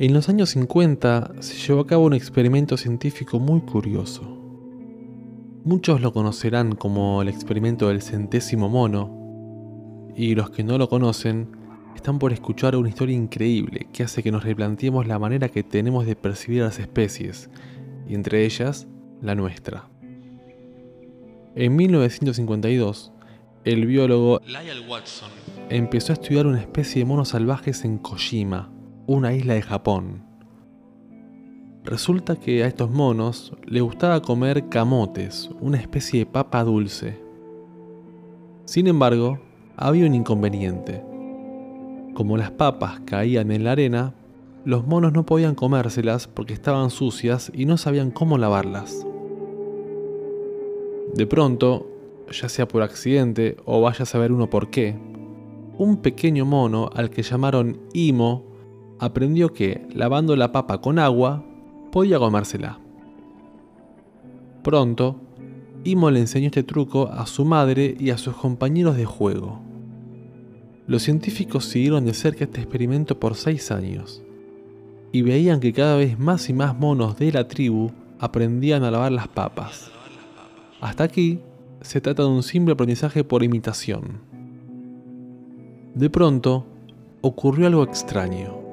En los años 50 se llevó a cabo un experimento científico muy curioso. Muchos lo conocerán como el experimento del centésimo mono, y los que no lo conocen están por escuchar una historia increíble que hace que nos replanteemos la manera que tenemos de percibir a las especies, y entre ellas la nuestra. En 1952, el biólogo Lyle Watson empezó a estudiar una especie de monos salvajes en Kojima, una isla de Japón. Resulta que a estos monos les gustaba comer camotes, una especie de papa dulce. Sin embargo, había un inconveniente. Como las papas caían en la arena, los monos no podían comérselas porque estaban sucias y no sabían cómo lavarlas. De pronto, ya sea por accidente o vaya a saber uno por qué, un pequeño mono al que llamaron Imo aprendió que, lavando la papa con agua, podía comérsela. Pronto, Imo le enseñó este truco a su madre y a sus compañeros de juego. Los científicos siguieron de cerca este experimento por seis años y veían que cada vez más y más monos de la tribu aprendían a lavar las papas. Hasta aquí se trata de un simple aprendizaje por imitación. De pronto, ocurrió algo extraño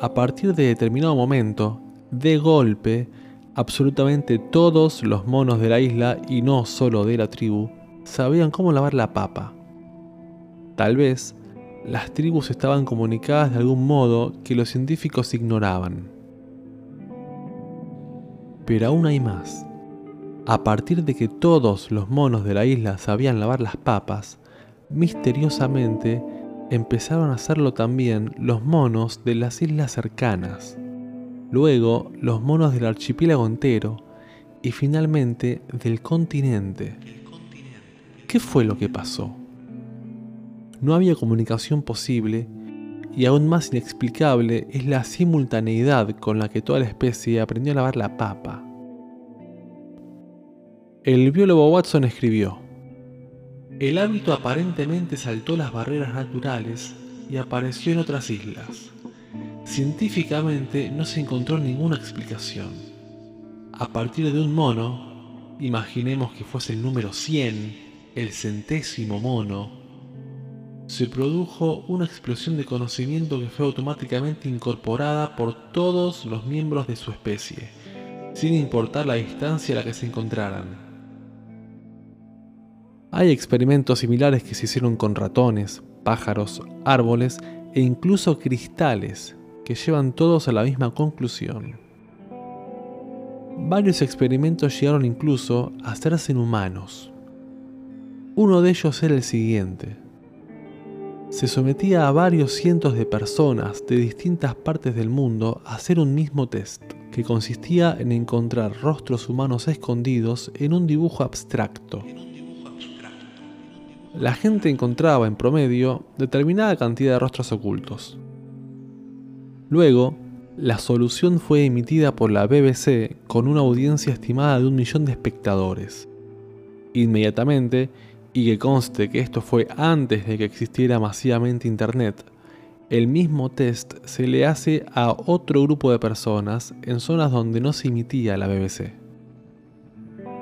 a partir de determinado momento, de golpe, absolutamente todos los monos de la isla, y no solo de la tribu, sabían cómo lavar la papa. Tal vez, las tribus estaban comunicadas de algún modo que los científicos ignoraban. Pero aún hay más. A partir de que todos los monos de la isla sabían lavar las papas, misteriosamente empezaron a hacerlo también los monos de las islas cercanas, luego los monos del archipiélago entero y finalmente del continente. ¿Qué fue lo que pasó? No había comunicación posible y aún más inexplicable es la simultaneidad con la que toda la especie aprendió a lavar la papa. El biólogo Watson escribió, el hábito aparentemente saltó las barreras naturales y apareció en otras islas. Científicamente no se encontró ninguna explicación. A partir de un mono, imaginemos que fuese el número 100, el centésimo mono, se produjo una explosión de conocimiento que fue automáticamente incorporada por todos los miembros de su especie, sin importar la distancia a la que se encontraran. Hay experimentos similares que se hicieron con ratones, pájaros, árboles e incluso cristales, que llevan todos a la misma conclusión. Varios experimentos llegaron incluso a hacerse en humanos. Uno de ellos era el siguiente. Se sometía a varios cientos de personas de distintas partes del mundo a hacer un mismo test, que consistía en encontrar rostros humanos escondidos en un dibujo abstracto la gente encontraba en promedio determinada cantidad de rostros ocultos. Luego, la solución fue emitida por la BBC con una audiencia estimada de un millón de espectadores. Inmediatamente, y que conste que esto fue antes de que existiera masivamente Internet, el mismo test se le hace a otro grupo de personas en zonas donde no se emitía la BBC.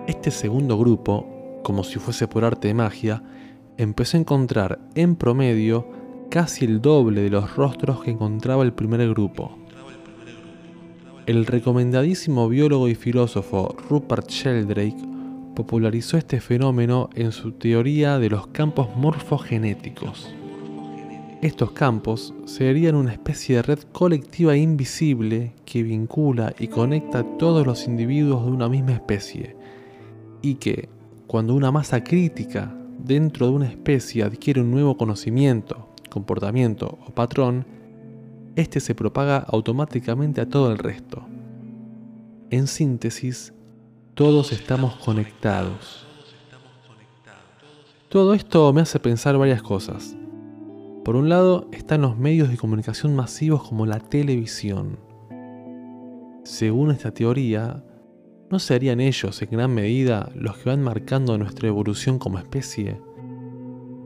Este segundo grupo, como si fuese por arte de magia, empezó a encontrar en promedio casi el doble de los rostros que encontraba el primer grupo. El recomendadísimo biólogo y filósofo Rupert Sheldrake popularizó este fenómeno en su teoría de los campos morfogenéticos. Estos campos serían una especie de red colectiva invisible que vincula y conecta a todos los individuos de una misma especie, y que, cuando una masa crítica dentro de una especie adquiere un nuevo conocimiento, comportamiento o patrón, este se propaga automáticamente a todo el resto. En síntesis, todos estamos conectados. Todo esto me hace pensar varias cosas. Por un lado están los medios de comunicación masivos como la televisión. Según esta teoría, ¿no serían ellos en gran medida los que van marcando nuestra evolución como especie?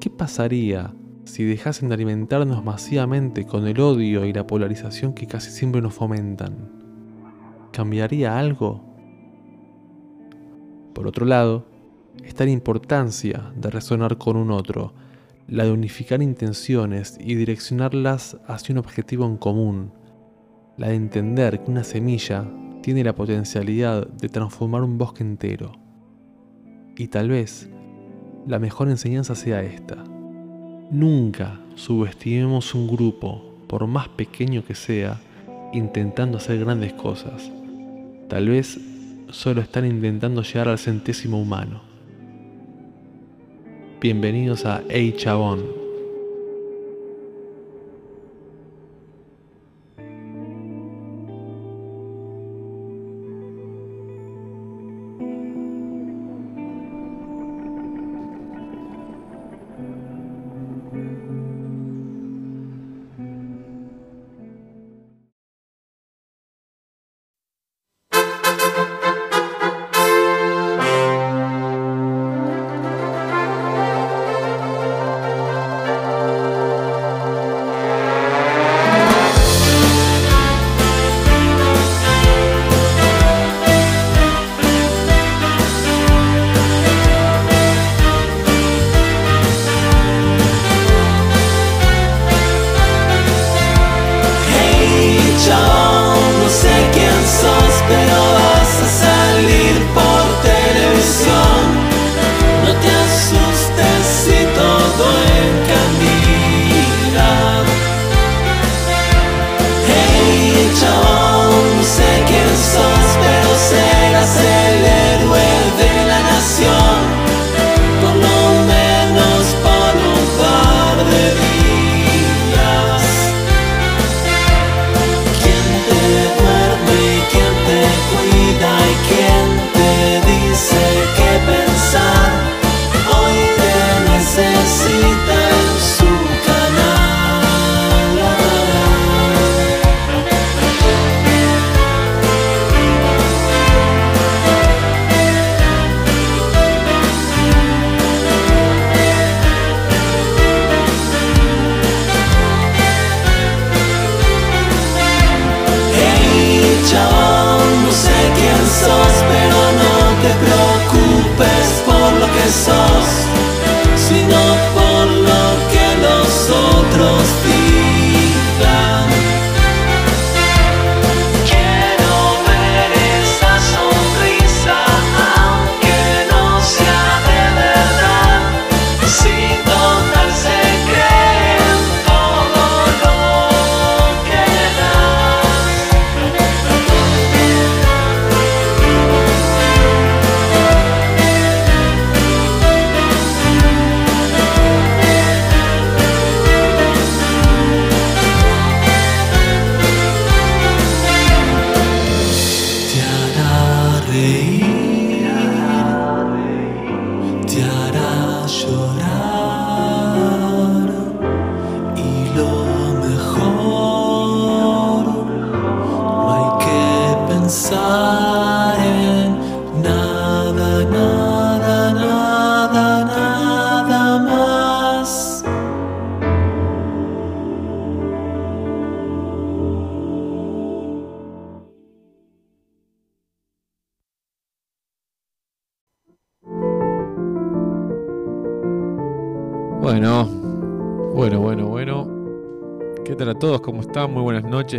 ¿Qué pasaría si dejasen de alimentarnos masivamente con el odio y la polarización que casi siempre nos fomentan? ¿Cambiaría algo? Por otro lado, está la importancia de resonar con un otro, la de unificar intenciones y direccionarlas hacia un objetivo en común, la de entender que una semilla tiene la potencialidad de transformar un bosque entero. Y tal vez la mejor enseñanza sea esta. Nunca subestimemos un grupo, por más pequeño que sea, intentando hacer grandes cosas. Tal vez solo están intentando llegar al centésimo humano. Bienvenidos a Hey.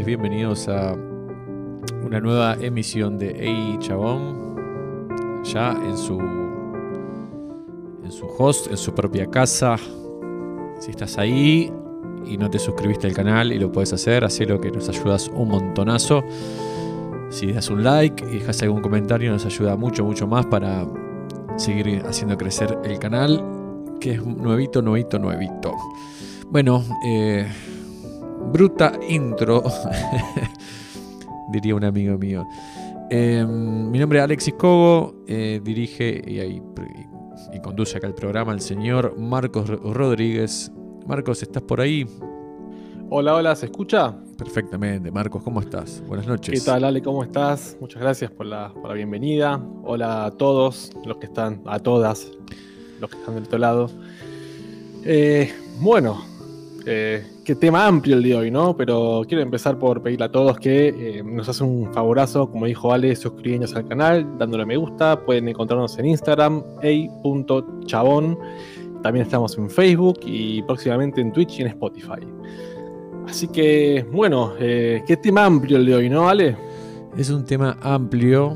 Bienvenidos a una nueva emisión de Ey Chabón, ya en su, en su host, en su propia casa. Si estás ahí y no te suscribiste al canal y lo puedes hacer, lo que nos ayudas un montonazo. Si das un like y dejas algún comentario, nos ayuda mucho, mucho más para seguir haciendo crecer el canal, que es nuevito, nuevito, nuevito. Bueno, eh, bruta intro, diría un amigo mío. Em, mi nombre es Alexis Cogo, eh, dirige y, y, conduce acá el programa el señor Marcos Rodríguez. Marcos, ¿estás por ahí? Hola, hola, ¿se escucha? Perfectamente, Marcos, ¿cómo estás? Buenas noches. ¿Qué tal, Ale? ¿Cómo estás? Muchas gracias por la, por la bienvenida. Hola a todos los que están, a todas los que están del otro lado. Eh, bueno, eh, qué tema amplio el de hoy, ¿no? Pero quiero empezar por pedirle a todos que eh, nos hacen un favorazo, como dijo Ale, suscribiéndose al canal, dándole me gusta. Pueden encontrarnos en Instagram, a.chabón. También estamos en Facebook y próximamente en Twitch y en Spotify. Así que, bueno, eh, qué tema amplio el de hoy, ¿no, Ale? Es un tema amplio.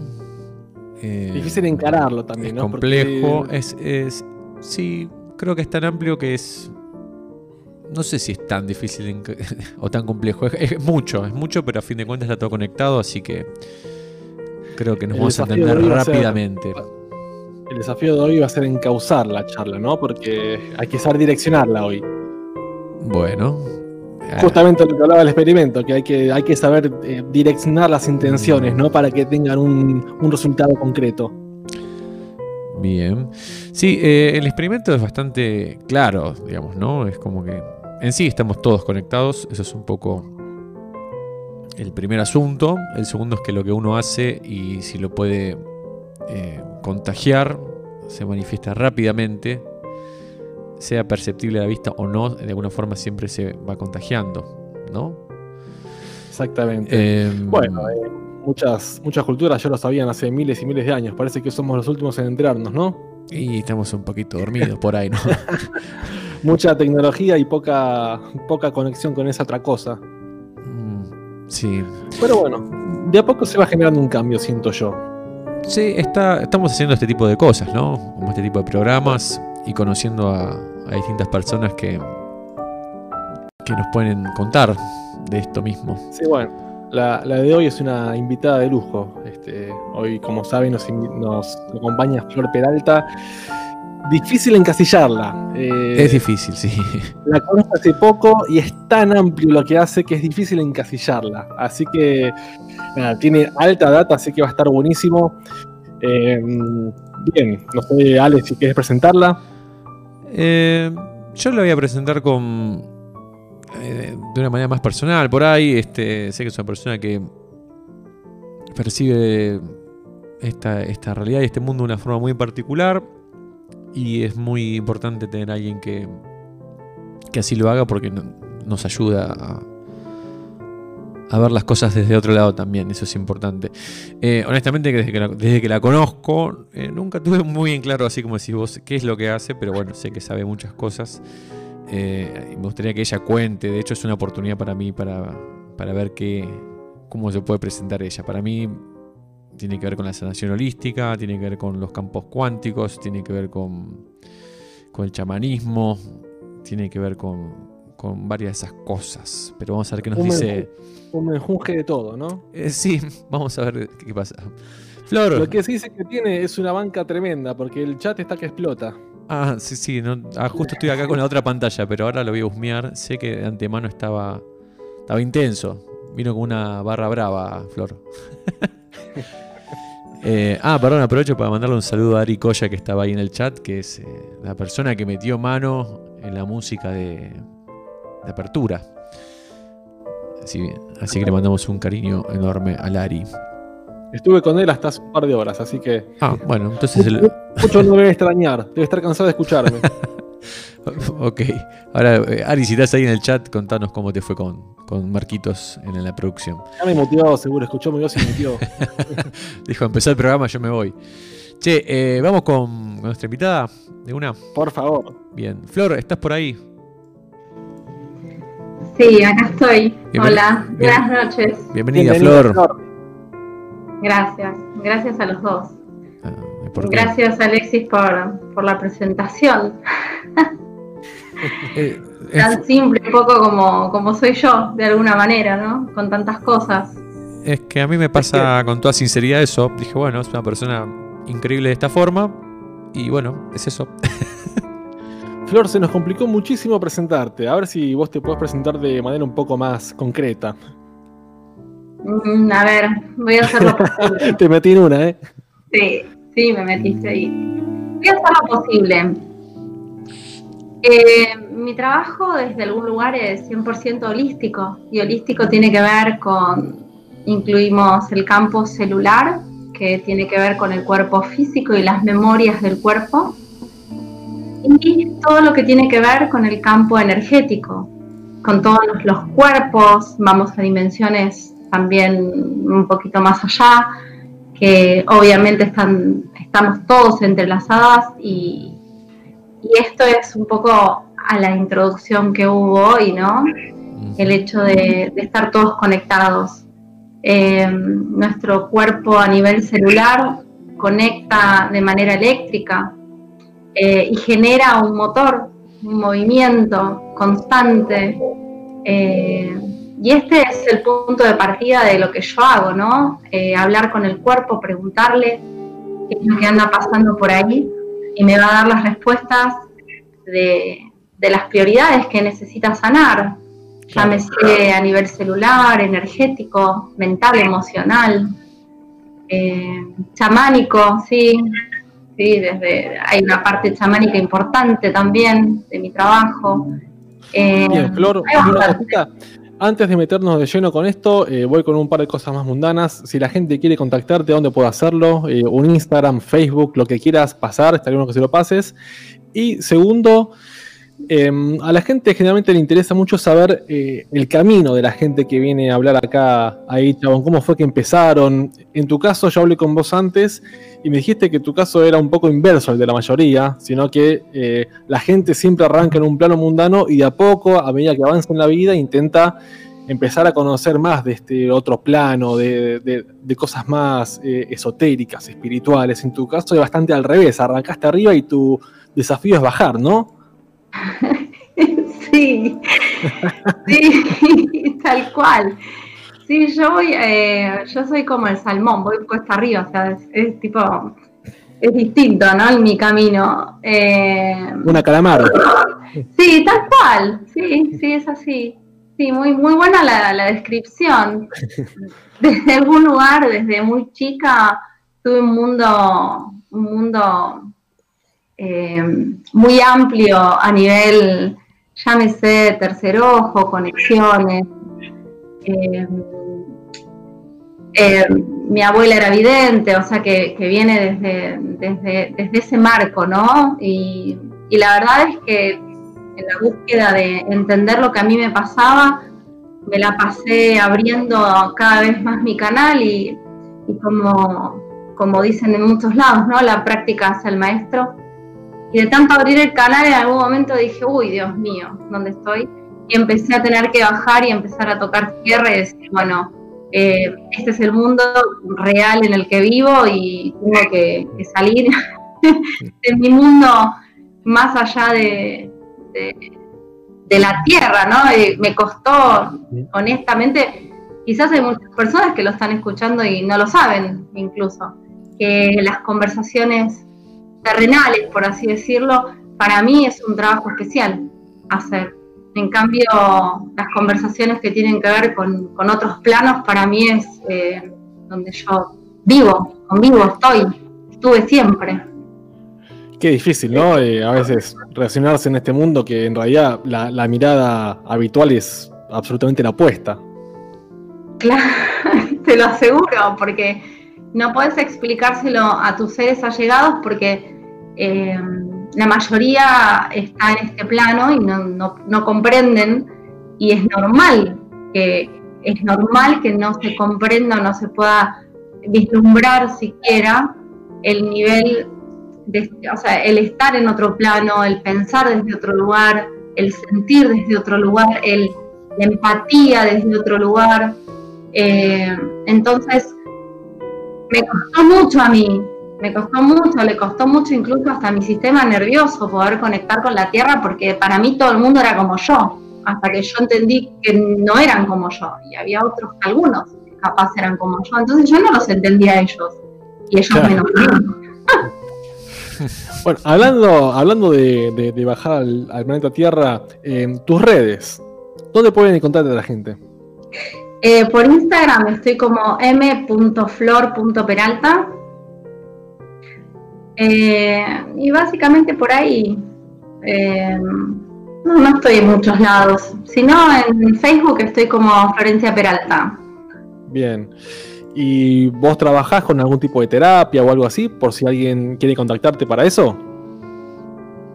Difícil encararlo también, es Complejo. Es, es, sí, creo que es tan amplio que es no sé si es tan difícil o tan complejo. Es, mucho, es mucho, pero a fin de cuentas está todo conectado, así que creo que nos vamos a entender rápidamente. el desafío de hoy va a ser encauzar la charla, ¿no? Porque hay que saber direccionarla hoy. Bueno. Eh, Justamente lo que hablaba del experimento, que hay que, hay que saber eh, direccionar las intenciones, ¿no? Para que tengan un, un resultado concreto. Bien. Sí, eh, el experimento es bastante claro, digamos, ¿no? Es como que en sí estamos todos conectados, eso es un poco el primer asunto. El segundo es que lo que uno hace y si lo puede eh, contagiar, se manifiesta rápidamente, sea perceptible a la vista o no, de alguna forma siempre se va contagiando, ¿no? Exactamente. Em, bueno, eh, muchas, muchas culturas ya lo sabían hace miles y miles de años. Parece que somos los últimos en enterarnos, ¿no? Y estamos un poquito dormidos por ahí, ¿no? mucha tecnología y poca, poca conexión con esa otra cosa. Mm, sí. Pero bueno, de a poco se va generando un cambio, siento yo. Sí, está, estamos haciendo este tipo de cosas, ¿no? Como este tipo de programas y conociendo a, distintas personas que, que nos pueden contar de esto mismo. Sí, bueno. La, de hoy es una invitada de lujo. Este, hoy, como saben, nos, nos acompaña Flor Peralta difícil encasillarla. Eh, es difícil, sí. La conozco hace poco y es tan amplio lo que hace que es difícil encasillarla. Así que, nada, tiene alta data, así que va a estar buenísimo. Eh, bien, no sé, Ale, si quieres presentarla. Eh, yo la voy a presentar con. de una manera más personal, por ahí. Este, sé que es una persona que percibe esta, esta realidad y este mundo de una forma muy particular y es muy importante tener a alguien que, que así lo haga porque nos ayuda a, ver las cosas desde otro lado también, eso es importante. Eh, honestamente, desde que la, desde que la conozco, eh, nunca tuve muy en claro, así como decís vos, qué es lo que hace, pero bueno, sé que sabe muchas cosas. Eh, me gustaría que ella cuente, de hecho es una oportunidad para mí para, para ver qué, cómo se puede presentar ella. Para mí tiene que ver con la sanación holística, tiene que ver con los campos cuánticos, tiene que ver con, con el chamanismo, tiene que ver con, con, varias de esas cosas. Pero vamos a ver qué nos dice. Un menjunje de todo, ¿no? Eh, sí, vamos a ver qué pasa. Flor. Lo que se dice que tiene es una banca tremenda, porque el chat está que explota. Ah, sí, sí. Ah, justo estoy acá con la otra pantalla, pero ahora lo voy a husmear. Sé que de antemano estaba, estaba intenso. Vino con una barra brava, Flor. Eh, ah, perdón, aprovecho para mandarle un saludo a Ari Koya que estaba ahí en el chat, que es eh, la persona que metió mano en la música de, apertura. Así, así, que le mandamos un cariño enorme a Ari. Estuve con él hasta hace un par de horas, así que. Ah, bueno, entonces. Mucho no debe extrañar, debe estar cansado de escucharme. ok. Ahora, eh, Ari, si estás ahí en el chat, contanos cómo te fue con, con Marquitos en la producción. Ya me motivó, seguro, escuchó mi voz y me Dijo, empezó el programa, yo me voy. Che, eh, vamos con, nuestra invitada de una. Por favor. Bien. Flor, ¿estás por ahí? Sí, acá estoy. Hola, buenas noches. Bienvenida, Flor. Gracias, gracias a los dos. Gracias, Alexis, por, por la presentación. Eh, Tan simple, un poco como, como soy yo, de alguna manera, ¿no? Con tantas cosas. Es que a mí me pasa con toda sinceridad eso. Dije, bueno, es una persona increíble de esta forma. Y bueno, es eso. Flor, se nos complicó muchísimo presentarte. A ver si vos te puedes presentar de manera un poco más concreta. Mm, a ver, voy a hacer lo posible. te metí en una, ¿eh? Sí, sí, me metiste ahí. Voy a hacer lo posible. Eh, mi trabajo desde algún lugar es 100% holístico y holístico tiene que ver con, incluimos el campo celular, que tiene que ver con el cuerpo físico y las memorias del cuerpo, y todo lo que tiene que ver con el campo energético, con todos los cuerpos, vamos a dimensiones también un poquito más allá, que obviamente están, estamos todos entrelazadas y, y esto es un poco a la introducción que hubo hoy, ¿no? El hecho de, estar todos conectados. Eh, nuestro cuerpo a nivel celular conecta de manera eléctrica eh, y genera un motor, un movimiento constante. Eh, y este es el punto de partida de lo que yo hago, ¿no? hablar con el cuerpo, preguntarle qué es lo que anda pasando por ahí y me va a dar las respuestas de, las prioridades que necesita sanar, llámese a nivel celular, energético, mental, emocional, eh, chamánico, sí, sí, desde hay una parte chamánica importante también de mi trabajo. Eh, Bien, Flor, una antes de meternos de lleno con esto, eh, voy con un par de cosas más mundanas. Si la gente quiere contactarte, ¿dónde puedo hacerlo? Eh, un Instagram, Facebook, lo que quieras pasar, estaría bueno que se lo pases. Y segundo, em, a la gente generalmente le interesa mucho saber eh, el camino de la gente que viene a hablar acá, ahí, chabón, cómo fue que empezaron. En tu caso, yo hablé con vos antes y me dijiste que tu caso era un poco inverso al de la mayoría, sino que eh, la gente siempre arranca en un plano mundano y de a poco, a medida que avanza en la vida, intenta empezar a conocer más de este otro plano, de, cosas más eh, esotéricas, espirituales. En tu caso es bastante al revés, arrancaste arriba y tu desafío es bajar, ¿no? sí, sí, tal cual. Sí, yo voy, eh, yo soy como el salmón, voy cuesta arriba, o sea, es, tipo, es distinto, ¿no? En mi camino. Eh, Una calamar. Sí, tal cual, sí, sí, es así. Sí, muy, muy buena la, descripción. Desde algún lugar, desde muy chica, tuve un mundo, un mundo eh, muy amplio a nivel, llámese tercer ojo, conexiones, eh, mi abuela era vidente, o sea que, viene desde, desde, ese marco, ¿no? Y, la verdad es que en la búsqueda de entender lo que a mí me pasaba, me la pasé abriendo cada vez más mi canal y, como, como dicen en muchos lados, ¿no? La práctica hace el maestro. Y de tanto abrir el canal, en algún momento dije, uy, Dios mío, ¿dónde estoy? Y empecé a tener que bajar y empezar a tocar tierra y decir, bueno, eh, este es el mundo real en el que vivo y tengo que, salir de mi mundo más allá de, de, la tierra, ¿no? me costó, honestamente, quizás hay muchas personas que lo están escuchando y no lo saben incluso, que las conversaciones terrenales, por así decirlo, para mí es un trabajo especial hacer en cambio, las conversaciones que tienen que ver con, otros planos, para mí es eh, donde yo vivo, convivo, estoy, estuve siempre. Qué difícil, ¿no? Eh, a veces relacionarse en este mundo que en realidad la, mirada habitual es absolutamente la opuesta. Claro, te lo aseguro, porque no puedes explicárselo a tus seres allegados porque eh, la mayoría está en este plano y no, comprenden y es normal que es normal que no se comprenda o no se pueda vislumbrar siquiera el nivel de, o sea, el estar en otro plano, el pensar desde otro lugar, el sentir desde otro lugar, el, la empatía desde otro lugar. Eh, entonces, me costó mucho a mí me costó mucho, le costó mucho incluso hasta mi sistema nervioso poder conectar con la Tierra porque para mí todo el mundo era como yo, hasta que yo entendí que no eran como yo y había otros, algunos que capaz eran como yo, entonces yo no los entendía a ellos y ellos menos. bueno, hablando, hablando de, bajar al, planeta Tierra, en tus redes, ¿dónde pueden encontrarte a la gente? Eh, por Instagram estoy como m.flor.peralta eh, y básicamente por ahí, eh, no, estoy en muchos lados, sino en Facebook estoy como Florencia Peralta. Bien. ¿Y vos trabajás con algún tipo de terapia o algo así? Por si alguien quiere contactarte para eso.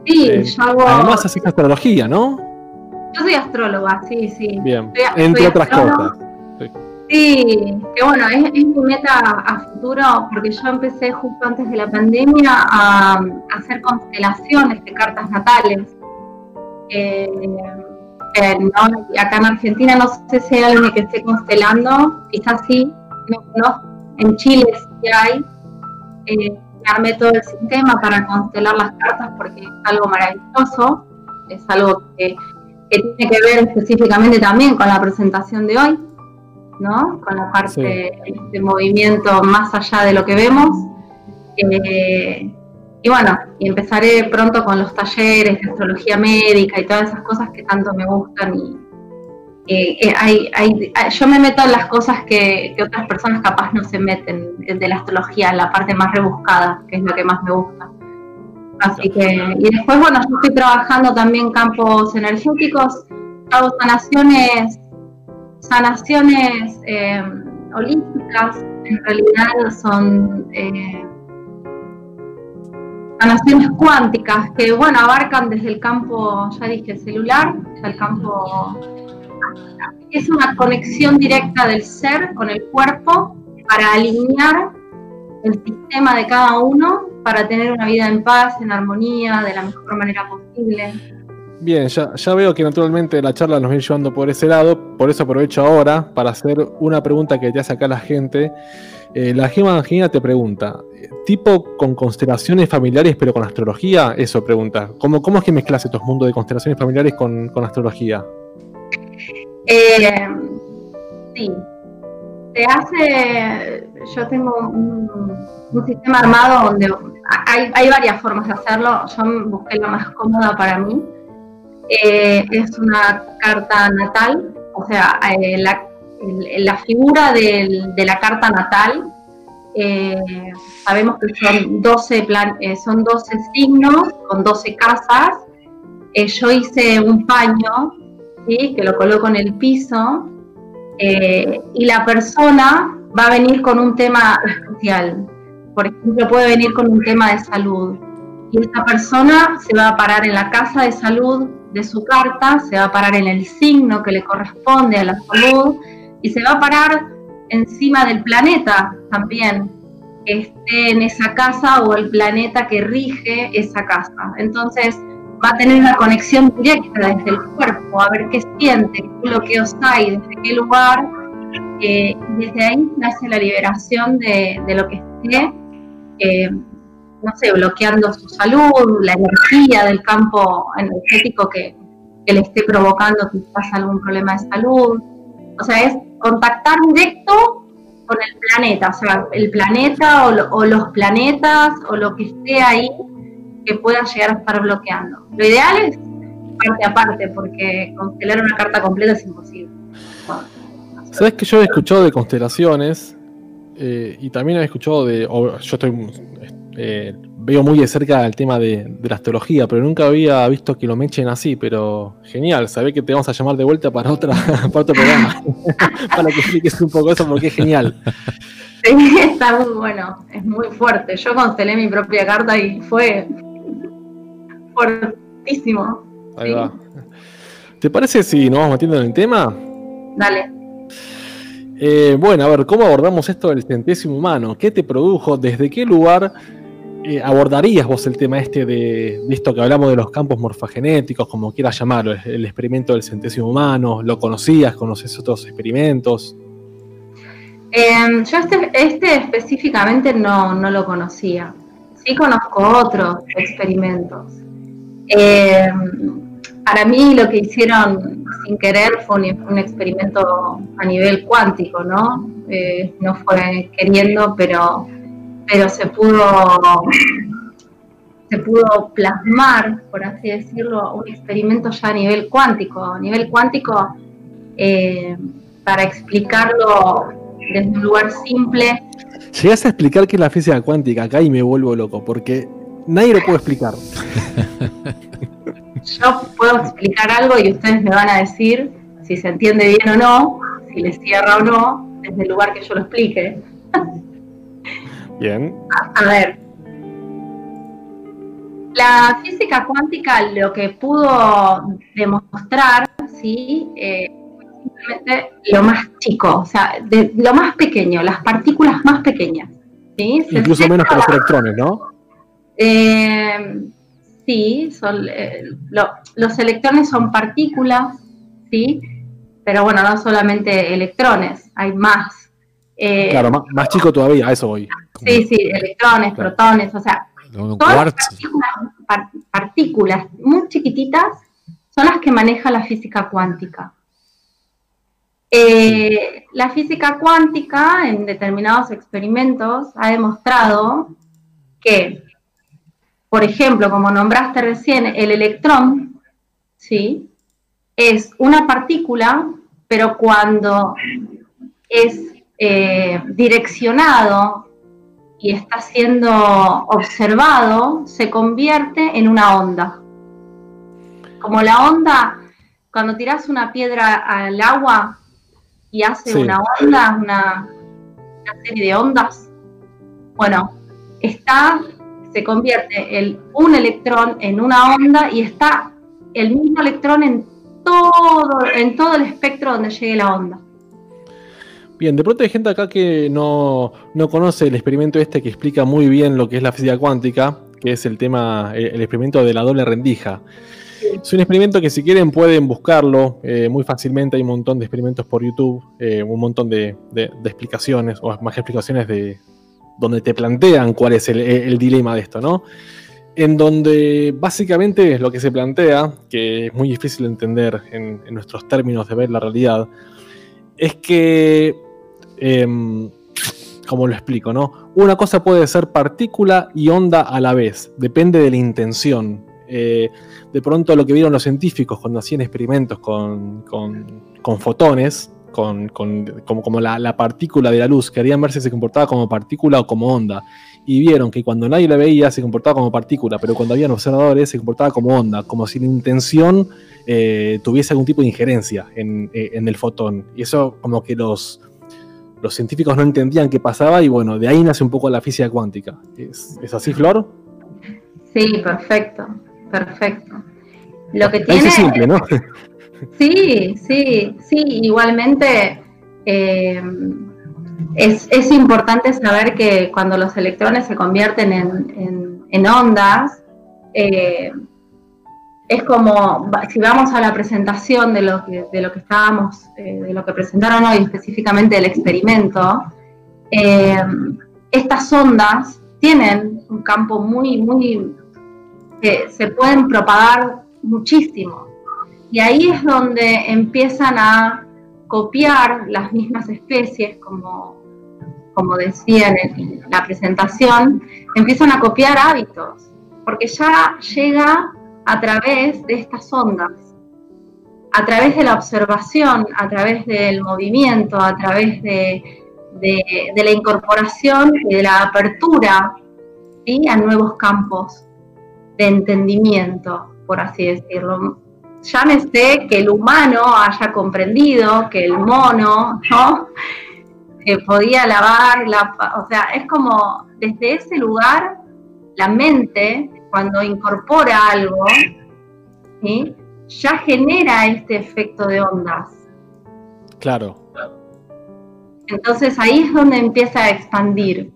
Sí, eh, yo hago. Además, haces astrología, ¿no? Yo soy astróloga, sí, sí. Bien, Soy- entre soy otras astróloga. cosas. Sí, que bueno, es, mi meta a futuro porque yo empecé justo antes de la pandemia a, hacer constelaciones de cartas natales. Eh, no, acá en Argentina no sé si hay alguien que esté constelando, quizás sí, no, no, en Chile sí hay. Eh, armé todo el sistema para constelar las cartas porque es algo maravilloso, es algo que tiene que ver específicamente también con la presentación de hoy. ¿No? Con la parte de movimiento más allá de lo que vemos. Eh, y bueno, y empezaré pronto con los talleres de astrología médica y todas esas cosas que tanto me gustan. Y, eh, eh, hay, hay- yo me meto en las cosas que, que otras personas capaz no se meten de la astrología, la parte más rebuscada, que es lo que más me gusta. Así que, y después, bueno, yo estoy trabajando también campos energéticos, hago sanaciones sanaciones eh, holísticas en realidad son eh, sanaciones cuánticas que bueno abarcan desde el campo ya dije celular hasta el campo es una conexión directa del ser con el cuerpo para alinear el sistema de cada uno para tener una vida en paz, en armonía, de la mejor manera posible. Bien, ya, ya veo que naturalmente la charla nos viene llevando por ese lado, por eso aprovecho ahora para hacer una pregunta que te hace acá la gente. Eh, la Gema Angina te pregunta, ¿tipo con constelaciones familiares pero con astrología? Eso pregunta. ¿Cómo, es que mezclas estos mundos de constelaciones familiares con, astrología? Eh, sí, se hace, yo tengo un, un sistema armado donde hay, hay varias formas de hacerlo, yo busqué la más cómoda para mí. Eh, es una carta natal, o sea, eh, la, la figura del- de la carta natal, eh, sabemos que son 12, plan, eh, son 12 signos con 12 casas. Eh, yo hice un paño ¿sí? que lo coloco en el piso eh, y la persona va a venir con un tema especial. Por ejemplo, puede venir con un tema de salud y esta persona se va a parar en la casa de salud de su carta, se va a parar en el signo que le corresponde a la salud y se va a parar encima del planeta también que esté en esa casa o el planeta que rige esa casa. Entonces va a tener una conexión directa desde el cuerpo, a ver qué siente, qué bloqueos hay, desde qué lugar, eh, desde ahí nace la liberación de, de lo que esté, eh, no sé, bloqueando su salud, la energía del campo energético que, que le esté provocando quizás algún problema de salud. O sea, es contactar directo con el planeta, o sea, el planeta o, lo- o los planetas o lo que esté ahí que pueda llegar a estar bloqueando. Lo ideal es parte a parte, porque constelar una carta completa es imposible. Sabes que yo he escuchado de constelaciones eh, y también he escuchado de. yo estoy. Eh, veo muy de cerca el tema de, de la astrología, pero nunca había visto que lo mechen así. Pero genial, sabés que te vamos a llamar de vuelta para, otra, para otro programa. para que expliques un poco eso porque es genial. Sí, está muy bueno, es muy fuerte. Yo constelé mi propia carta y fue fuertísimo. Ahí Sí. va. ¿Te parece si nos vamos metiendo en el tema? Dale. Eh, bueno, a ver, ¿cómo abordamos esto del centésimo humano? ¿Qué te produjo? ¿Desde qué lugar eh, abordarías vos el tema este de, esto que hablamos de los campos morfogenéticos, como quieras llamarlo, el, experimento del centésimo humano? ¿Lo conocías? ¿Conoces otros experimentos? Eh, yo este, este específicamente no, no lo conocía. Sí conozco otros experimentos. Eh, para mí lo que hicieron sin querer fue un, un experimento a nivel cuántico, ¿no? Eh, no fue queriendo, pero, pero se pudo se pudo plasmar, por así decirlo, un experimento ya a nivel cuántico. A nivel cuántico, eh, para explicarlo desde un lugar simple, Llegás a explicar qué es la física cuántica acá y me vuelvo loco, porque nadie lo puede explicar. yo puedo explicar algo y ustedes me van a decir si se entiende bien o no, si les cierra o no, desde el lugar que yo lo explique. Bien. A ver, la física cuántica lo que pudo demostrar ¿sí? Eh, simplemente lo más chico, o sea, de, lo más pequeño, las partículas más pequeñas. ¿sí? Incluso menos que los electrones, ¿no? Eh, sí, son, eh, los electrones son partículas, ¿sí? Pero bueno, no solamente electrones, hay más. Eh, claro, más, chico todavía, a eso voy. Sí, sí, electrones, protones, o sea, todas partículas, muy chiquititas son las que maneja la física cuántica. Eh, la física cuántica en determinados experimentos ha demostrado que, por ejemplo, como nombraste recién, el electrón, ¿sí? Es una partícula, pero cuando es eh, direccionado y está siendo observado, se convierte en una onda. Como la onda, cuando tiras una piedra al agua y hace una onda, una, serie de ondas, bueno, está, se convierte el, un electrón en una onda y está el mismo electrón en todo, en todo el espectro donde llegue la onda. Bien, de pronto hay gente acá que no, conoce el experimento este que explica muy bien lo que es la física cuántica, que es el tema, el, experimento de la doble rendija. Es un experimento que si quieren pueden buscarlo eh, muy fácilmente, hay un montón de experimentos por YouTube, eh, un montón de, explicaciones, o más explicaciones de donde te plantean cuál es el, dilema de esto, ¿no? En donde básicamente lo que se plantea, que es muy difícil de entender en nuestros términos de ver la realidad, es que Em, como lo explico, ¿no? Una cosa puede ser partícula y onda a la vez, depende de la intención. Eh, de pronto lo que vieron los científicos cuando hacían experimentos con, fotones, con, como, la, partícula de la luz, querían ver si se comportaba como partícula o como onda. Y vieron que cuando nadie la veía se comportaba como partícula, pero cuando habían observadores se comportaba como onda, como si la intención eh, tuviese algún tipo de injerencia en, eh, en el fotón. Y eso como que los, los científicos no entendían qué pasaba y bueno, de ahí nace un poco la física cuántica. ¿Es, así, Flor? Sí, perfecto, perfecto. Lo que tiene... simple, ¿no? Sí, sí, sí, igualmente eh, es, importante saber que cuando los electrones se convierten en, ondas, eh, es como, si vamos a la presentación de lo que, estábamos, eh, de lo que presentaron hoy, específicamente el experimento, eh, estas ondas tienen un campo muy, muy, que se pueden propagar muchísimo. Y ahí es donde empiezan a copiar las mismas especies, como, como decía en la presentación, empiezan a copiar hábitos, porque ya llega a través de estas ondas, a través de la observación, a través del movimiento, a través de, la incorporación y de la apertura a nuevos campos de entendimiento, por así decirlo. Llámese que el humano haya comprendido que el mono, ¿no? podía lavar, la, o sea, es como desde ese lugar la mente cuando incorpora algo, ya genera este efecto de ondas. Claro. Entonces ahí es donde empieza a expandir.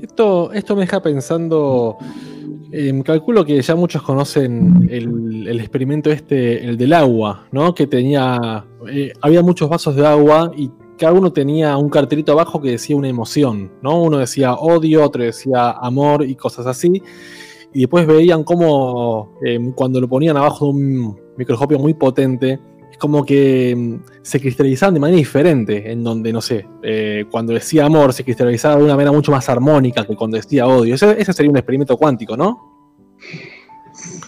Esto, esto me deja pensando, eh, calculo que ya muchos conocen el, experimento este, el del agua, ¿no? Que tenía, eh, había muchos vasos de agua y cada uno tenía un cartelito abajo que decía una emoción, ¿no? Uno decía odio, otro decía amor y cosas así. Y después veían cómo em, cuando lo ponían abajo de un microscopio muy potente, es como que em, se cristalizaban de manera diferente, en donde, no sé, eh, cuando decía amor se cristalizaba de una manera mucho más armónica que cuando decía odio. Ese, sería un experimento cuántico, ¿no?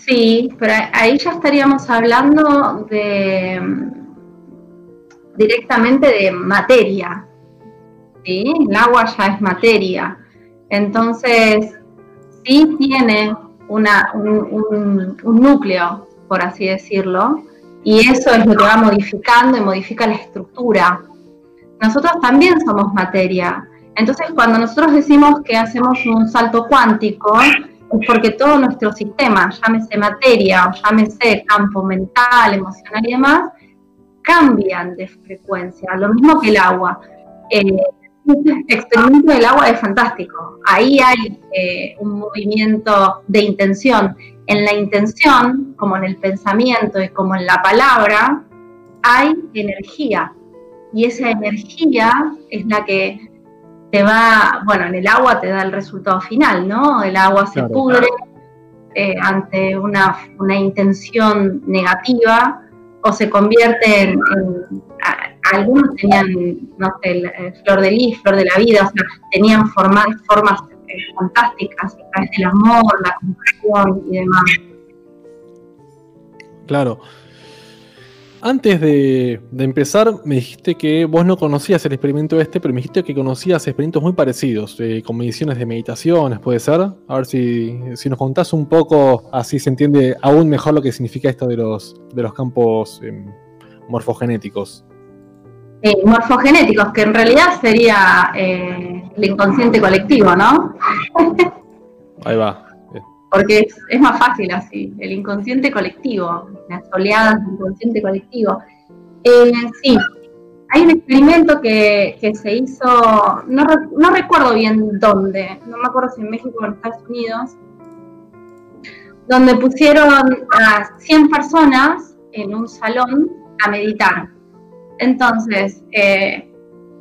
Sí, pero ahí ya estaríamos hablando de directamente de materia. ¿sí? El agua ya es materia. Entonces, sí tiene una, un, núcleo, por así decirlo, y eso es lo que va modificando y modifica la estructura. Nosotros también somos materia. Entonces, cuando nosotros decimos que hacemos un salto cuántico, es porque todo nuestro sistema, llámese materia o llámese campo mental, emocional y demás, cambian de frecuencia, lo mismo que el agua. Eh, este experimento del agua es fantástico. Ahí hay eh, un movimiento de intención. En la intención, como en el pensamiento y como en la palabra, hay energía. Y esa energía es la que te va, bueno, en el agua te da el resultado final, ¿no? El agua se pudre eh, ante una, intención negativa o se convierte en, algunos tenían, no sé, eh, flor de lis, flor de la vida, o sea, tenían formas eh, fantásticas a través del amor, la compasión y demás. Claro. Antes de, empezar, me dijiste que vos no conocías el experimento este, pero me dijiste que conocías experimentos muy parecidos, eh, con mediciones de meditaciones, ¿puede ser? A ver si, nos contás un poco, así se entiende aún mejor lo que significa esto de los, de los campos em, morfogenéticos. Eh, morfogenéticos, que en realidad sería eh, el inconsciente colectivo, ¿no? Ahí va porque es, más fácil así, el inconsciente colectivo, las oleadas del inconsciente colectivo. Eh, sí, hay un experimento que, se hizo, no, no, recuerdo bien dónde, no me acuerdo si en México o en Estados Unidos, donde pusieron a 100 personas en un salón a meditar. Entonces, eh,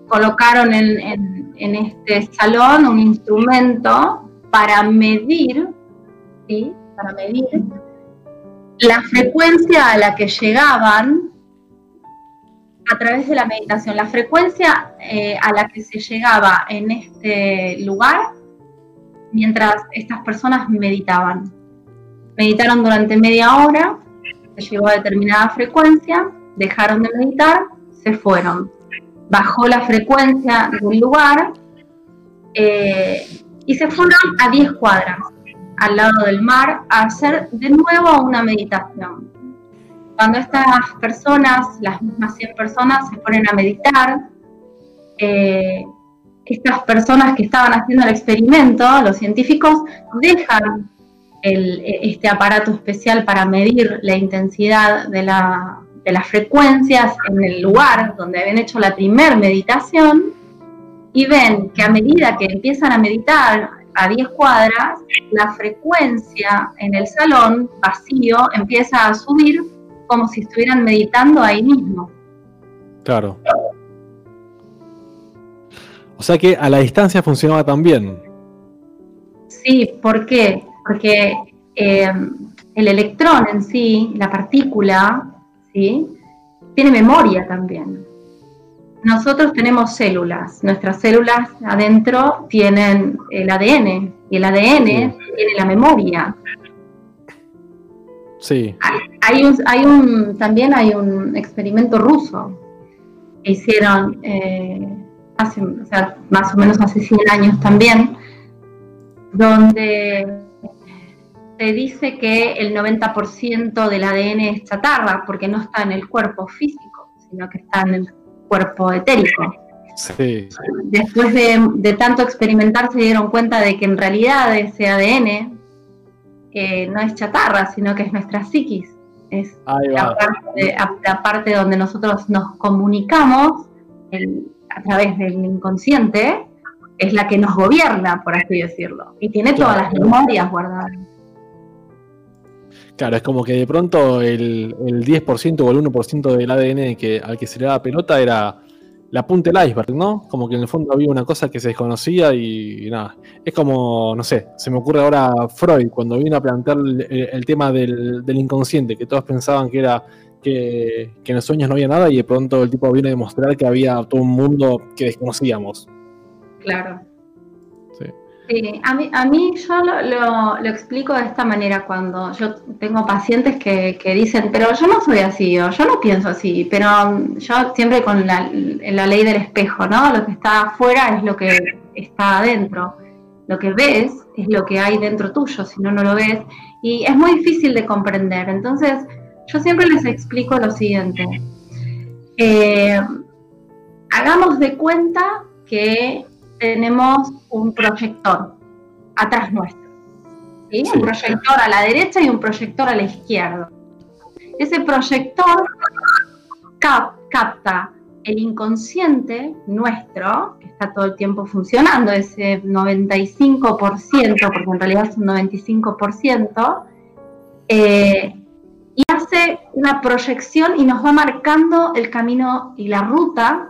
colocaron en, en este salón un instrumento para medir para medir la frecuencia a la que llegaban a través de la meditación, la frecuencia eh, a la que se llegaba en este lugar mientras estas personas meditaban. Meditaron durante media hora, se llegó a determinada frecuencia, dejaron de meditar, se fueron. Bajó la frecuencia del lugar eh, y se fueron a 10 cuadras al lado del mar a hacer de nuevo una meditación. Cuando estas personas, las mismas 100 personas, se ponen a meditar, eh, estas personas que estaban haciendo el experimento, los científicos, dejan este aparato especial para medir la intensidad de, las frecuencias en el lugar donde habían hecho la primer meditación y ven que a medida que empiezan a meditar a 10 cuadras, la frecuencia en el salón vacío empieza a subir como si estuvieran meditando ahí mismo. Claro. O sea que a la distancia funcionaba también. Sí, ¿por qué? Porque eh, el electrón en sí, la partícula, ¿sí? tiene memoria también. Nosotros tenemos células, nuestras células adentro tienen el ADN y el ADN tiene la memoria. Sí. Hay un, hay un, también hay un experimento ruso que hicieron eh, hace, más o menos hace 100 años también, donde se dice que el 90% del ADN es chatarra porque no está en el cuerpo físico, sino que está en el cuerpo etérico. Después de, tanto experimentar se dieron cuenta de que en realidad ese ADN eh, no es chatarra, sino que es nuestra psiquis. Es la parte, donde nosotros nos comunicamos a través del inconsciente, es la que nos gobierna, por así decirlo. Y tiene todas las memorias guardadas. Claro, es como que de pronto el, 10% o el 1% del ADN que, al que se le daba pelota era la punta del iceberg, ¿no? Como que en el fondo había una cosa que se desconocía y, nada. Es como, no sé, se me ocurre ahora Freud cuando vino a plantear el, tema del, inconsciente, que todos pensaban que era que, que, en los sueños no había nada y de pronto el tipo vino a demostrar que había todo un mundo que desconocíamos. Claro. Sí, a mí, a mí yo lo, lo, explico de esta manera cuando yo tengo pacientes que, que, dicen, pero yo no soy así o yo no pienso así, pero yo siempre con la, la ley del espejo, ¿no? Lo que está afuera es lo que está adentro. Lo que ves es lo que hay dentro tuyo, si no, no lo ves. Y es muy difícil de comprender. Entonces, yo siempre les explico lo siguiente. Eh, hagamos de cuenta que tenemos un proyector atrás nuestro. ¿sí? Sí. Un proyector a la derecha y un proyector a la izquierda. Ese proyector cap- capta el inconsciente nuestro, que está todo el tiempo funcionando, ese 95%, porque en realidad es un 95%, eh, y hace una proyección y nos va marcando el camino y la ruta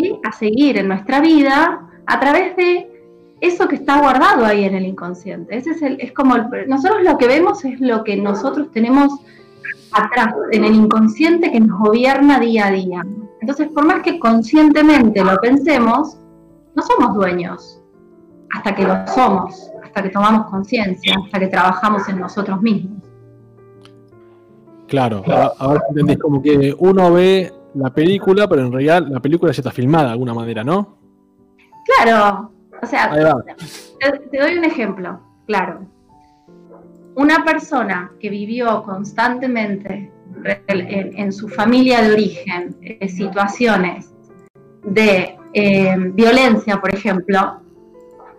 ¿sí? a seguir en nuestra vida a través de eso que está guardado ahí en el inconsciente. Ese es, el, es como el- nosotros lo que vemos es lo que nosotros tenemos atrás, en el inconsciente que nos gobierna día a día. Entonces, por más que conscientemente lo pensemos, no somos dueños hasta que lo somos, hasta que tomamos conciencia, hasta que trabajamos en nosotros mismos. Claro, ahora entendés como que uno ve la película, pero en realidad la película ya está filmada de alguna manera, ¿no? Claro, o sea. Te, te doy un ejemplo, claro. Una persona que vivió constantemente en, en su familia de origen eh, situaciones de eh, violencia, por ejemplo,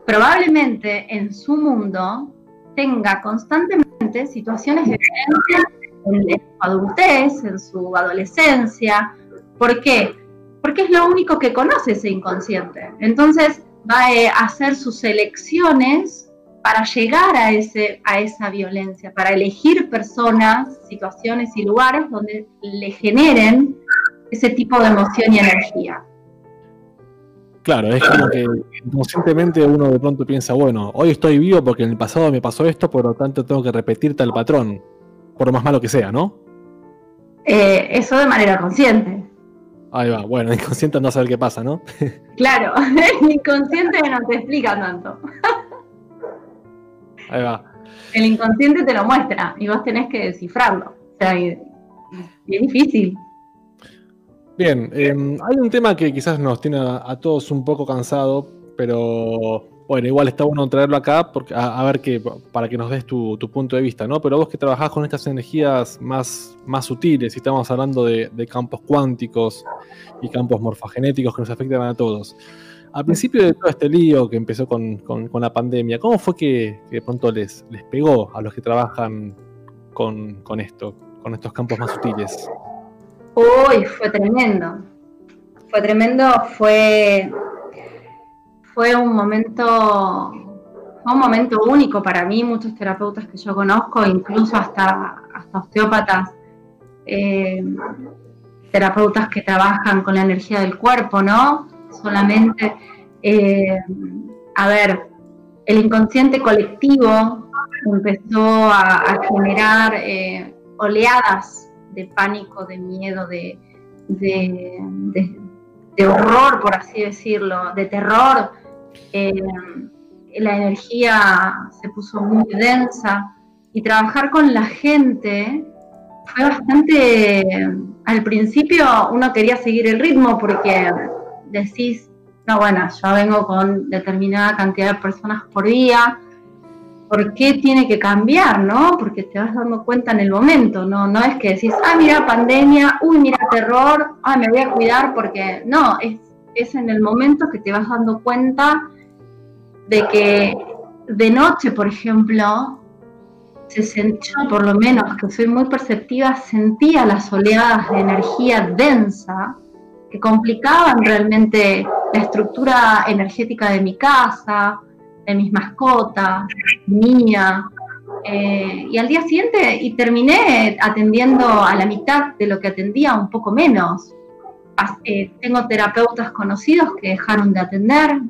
probablemente en su mundo tenga constantemente situaciones de violencia en, en su adultez, en su adolescencia. ¿Por qué? Porque es lo único que conoce ese inconsciente. Entonces, va eh, a hacer sus elecciones para llegar a, ese, a esa violencia, para elegir personas, situaciones y lugares donde le generen ese tipo de emoción y energía. Claro, es como que inconscientemente uno de pronto piensa, bueno, hoy estoy vivo porque en el pasado me pasó esto, por lo tanto tengo que repetir tal patrón, por más malo que sea, ¿no? Eh, eso de manera consciente. Ahí va, bueno, inconsciente no saber qué pasa, ¿no? Claro, el inconsciente no te explica tanto. Ahí va. El inconsciente te lo muestra y vos tenés que descifrarlo. O sea, y- y es difícil. Bien, eh, hay un tema que quizás nos tiene a, a todos un poco cansado, pero bueno, igual está bueno traerlo acá porque, a, ver que, para que nos des tu, punto de vista, ¿no? Pero vos que trabajás con estas energías más, sutiles, y estamos hablando de, campos cuánticos y campos morfogenéticos que nos afectan a todos. Al principio de todo este lío que empezó con, la pandemia, ¿cómo fue que, de pronto les, les pegó a los que trabajan con, con esto, con estos campos más sutiles? Uy, fue tremendo. Fue tremendo, fue, fue un momento, un momento único para mí, muchos terapeutas que yo conozco, incluso hasta, hasta osteópatas, eh, terapeutas que trabajan con la energía del cuerpo, ¿no? Solamente, eh, a ver, el inconsciente colectivo empezó a, generar eh, oleadas de pánico, de miedo, de- de horror, por así decirlo, de terror. Eh, la energía se puso muy densa y trabajar con la gente fue bastante... Al principio uno quería seguir el ritmo porque decís, no, bueno, yo vengo con determinada cantidad de personas por día, ¿por qué tiene que cambiar, no? Porque te vas dando cuenta en el momento, no, no es que decís, ah, mira pandemia, uy, mira terror, ah, me voy a cuidar porque no, es, es en el momento que te vas dando cuenta de que de noche, por ejemplo, se por lo menos, que soy muy perceptiva, sentía las oleadas de energía densa que complicaban realmente la estructura energética de mi casa, de mis mascotas, mía. Eh, y al día siguiente, y terminé atendiendo a la mitad de lo que atendía, un poco menos. Eh, tengo terapeutas conocidos que dejaron de atender,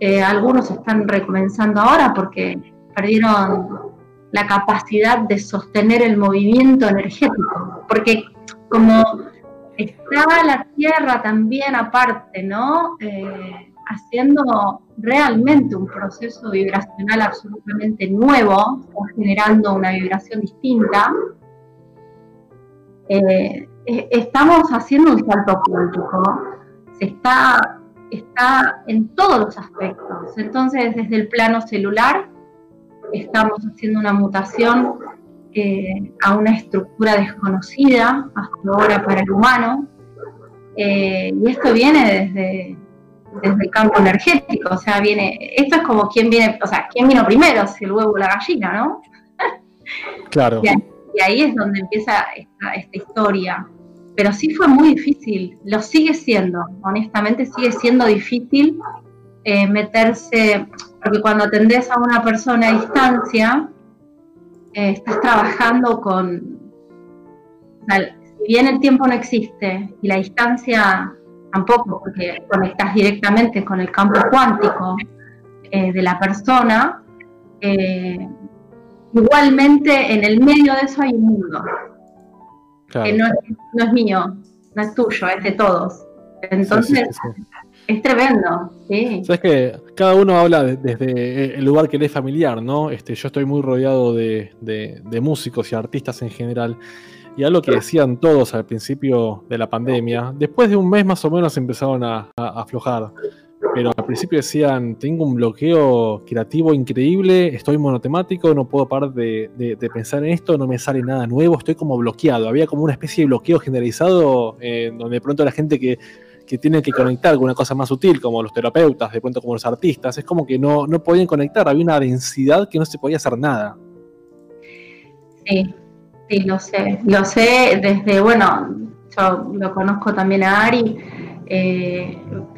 eh, algunos están recomenzando ahora porque perdieron la capacidad de sostener el movimiento energético, porque como está la Tierra también aparte, ¿no? Eh, haciendo realmente un proceso vibracional absolutamente nuevo, generando una vibración distinta, eh, estamos haciendo un salto cuántico. Se está, está en todos los aspectos. Entonces, desde el plano celular, estamos haciendo una mutación eh, a una estructura desconocida hasta ahora para el humano. Eh, y esto viene desde, desde el campo energético, o sea, viene, esto es como quién viene, o sea, quién vino primero, si el huevo o la gallina, ¿no? Claro. Y ahí, es donde empieza esta, historia. Pero sí fue muy difícil, lo sigue siendo, honestamente sigue siendo difícil eh, meterse, porque cuando atendés a una persona a distancia, eh, estás trabajando con, si bien el tiempo no existe y la distancia tampoco, porque conectas directamente con el campo cuántico eh, de la persona, igualmente en el medio de eso hay un mundo. Que no es, mío, no es tuyo, es de todos. Entonces, es tremendo, sí. Sabes que cada uno habla desde el lugar que le es familiar, ¿no? Este, yo estoy muy rodeado de, de músicos y artistas en general. Y algo que decían todos al principio de la pandemia, después de un mes más o menos empezaron a, aflojar. Pero al principio decían, tengo un bloqueo creativo increíble, estoy monotemático, no puedo parar de, pensar en esto, no me sale nada nuevo, estoy como bloqueado. Había como una especie de bloqueo generalizado eh, donde de pronto la gente que, tiene que conectar con una cosa más sutil, como los terapeutas, de pronto como los artistas, es como que no, no podían conectar, había una densidad que no se podía hacer nada. Sí, Sí, lo sé. Lo sé desde, bueno, yo lo conozco también a Ari, eh,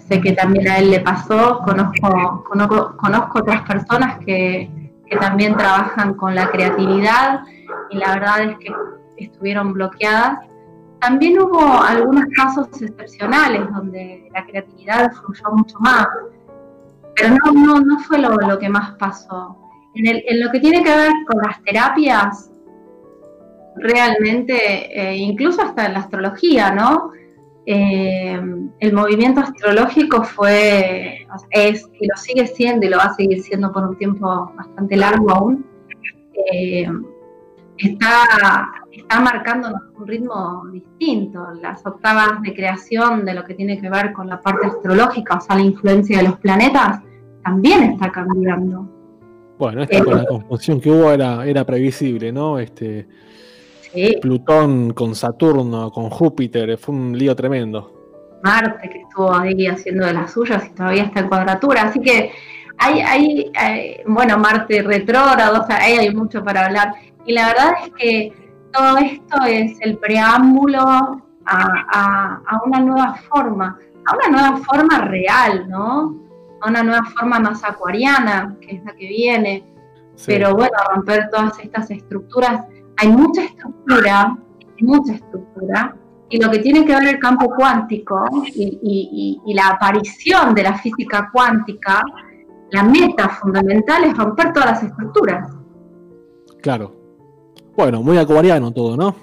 sé que también a él le pasó, conozco, conozco, otras personas que, también trabajan con la creatividad y la verdad es que estuvieron bloqueadas. También hubo algunos casos excepcionales donde la creatividad fluyó mucho más, pero no, no, fue lo, que más pasó. En, lo que tiene que ver con las terapias, realmente, eh, incluso hasta en la astrología, ¿no? Eh, el movimiento astrológico fue, es y lo sigue siendo y lo va a seguir siendo por un tiempo bastante largo aún, eh, está, está marcándonos un ritmo distinto. Las octavas de creación de lo que tiene que ver con la parte astrológica, o sea, la influencia de los planetas, también está cambiando. Bueno, esta con la confusión que hubo era, era previsible, ¿no? Este, Plutón con Saturno, con Júpiter, fue un lío tremendo. Marte, que estuvo ahí haciendo de las suyas y todavía está en cuadratura. Así que hay, hay, bueno, Marte retrógrado, o sea, ahí hay mucho para hablar. Y la verdad es que todo esto es el preámbulo a, una nueva forma, a una nueva forma real, ¿no? A una nueva forma más acuariana, que es la que viene. Pero bueno, romper todas estas estructuras hay mucha estructura, mucha estructura, y lo que tiene que ver el campo cuántico y, la aparición de la física cuántica, la meta fundamental es romper todas las estructuras. Claro. Bueno, muy acuariano todo, ¿no?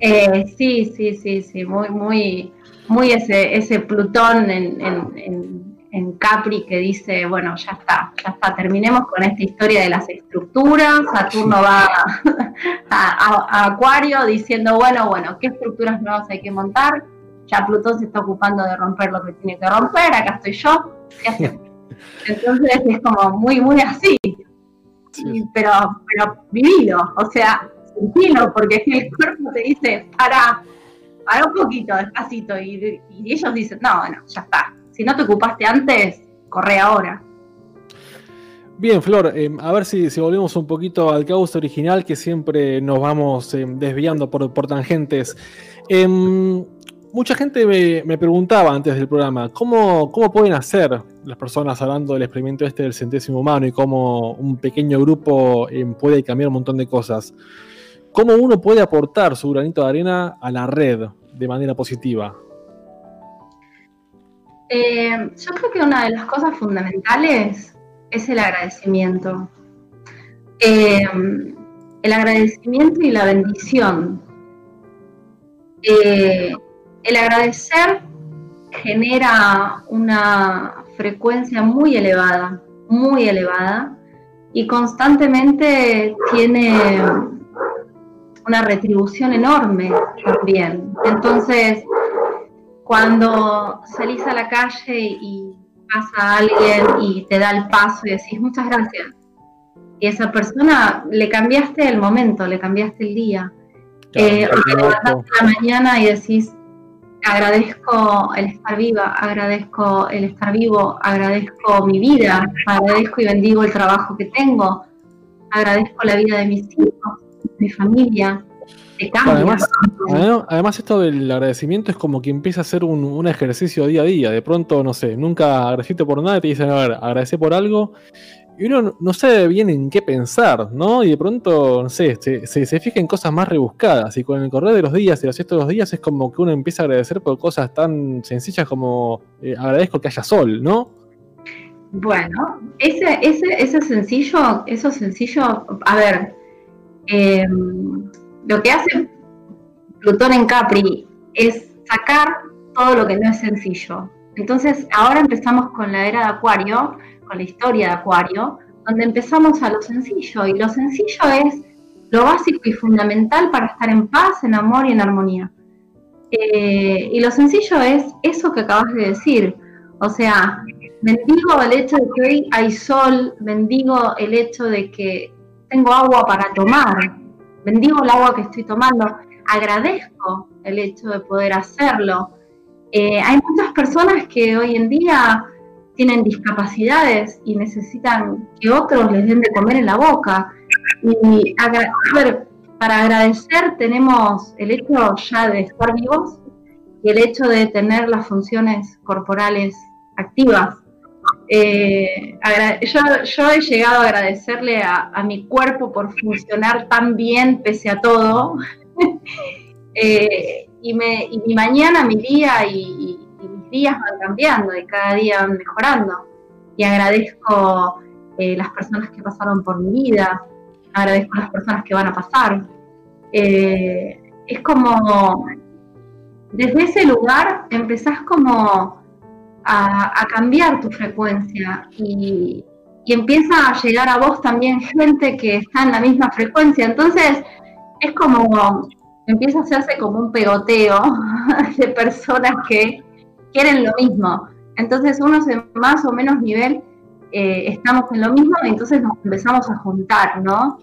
Eh, sí, sí, sí, sí, muy, muy, muy ese, ese Plutón en, en Capri que dice, bueno, ya está, ya está, terminemos con esta historia de las estructuras, Saturno va a, Acuario diciendo, bueno, bueno, ¿qué estructuras nuevas hay que montar? Ya Plutón se está ocupando de romper lo que tiene que romper, acá estoy yo, Entonces es como muy, muy así, pero, pero vivido, o sea, sentido, porque el cuerpo te dice, para, para un poquito, despacito, y, y ellos dicen, no, bueno, ya está, si no te ocupaste antes, corre ahora. Bien, Flor, eh, a ver si, volvemos un poquito al causa original, que siempre nos vamos eh, desviando por, tangentes. Em, mucha gente me, preguntaba antes del programa, ¿cómo, ¿cómo pueden hacer las personas hablando del experimento este del centésimo humano y cómo un pequeño grupo em, puede cambiar un montón de cosas? ¿Cómo uno puede aportar su granito de arena a la red de manera positiva? Eh, yo creo que una de las cosas fundamentales es el agradecimiento. Eh, el agradecimiento y la bendición. Eh, el agradecer genera una frecuencia muy elevada, muy elevada, y constantemente tiene una retribución enorme también. Entonces, cuando salís a la calle y pasa alguien y te da el paso y decís muchas gracias, y esa persona le cambiaste el momento, le cambiaste el día. Eh, o te levantaste la mañana y decís agradezco el estar viva, agradezco el estar vivo, agradezco mi vida, agradezco y bendigo el trabajo que tengo, agradezco la vida de mis hijos, mi familia. Además, además, esto del agradecimiento es como que empieza a ser un, un, ejercicio día a día. De pronto, no sé, nunca agradeciste por nada y te dicen, a ver, agradece por algo y uno no sabe bien en qué pensar, ¿no? Y de pronto, no sé, se, se, fija en cosas más rebuscadas. Y con el correr de los días y los de los días es como que uno empieza a agradecer por cosas tan sencillas como eh, agradezco que haya sol, ¿no? Bueno, ese, ese, ese sencillo, eso sencillo, a ver, em, lo que hace Plutón en Capri es sacar todo lo que no es sencillo. Entonces, ahora empezamos con la era de Acuario, con la historia de Acuario, donde empezamos a lo sencillo, y lo sencillo es lo básico y fundamental para estar en paz, en amor y en armonía. Eh, y lo sencillo es eso que acabas de decir, o sea, bendigo el hecho de que hoy hay sol, bendigo el hecho de que tengo agua para tomar, bendigo el agua que estoy tomando, agradezco el hecho de poder hacerlo. Eh, hay muchas personas que hoy en día tienen discapacidades y necesitan que otros les den de comer en la boca. Y ver, para agradecer tenemos el hecho ya de estar vivos y el hecho de tener las funciones corporales activas. Eh, yo, he llegado a agradecerle a, mi cuerpo por funcionar tan bien pese a todo. Eh, y, mi mañana, mi día y, días van cambiando y cada día van mejorando. Y agradezco eh, las personas que pasaron por mi vida, agradezco las personas que van a pasar. Eh, es como, desde ese lugar empezás como a, cambiar tu frecuencia y, empieza a llegar a vos también gente que está en la misma frecuencia. Entonces, es como, empieza a hacerse como un pegoteo de personas que quieren lo mismo. Entonces, unos en más o menos nivel eh, estamos en lo mismo y entonces nos empezamos a juntar, ¿no?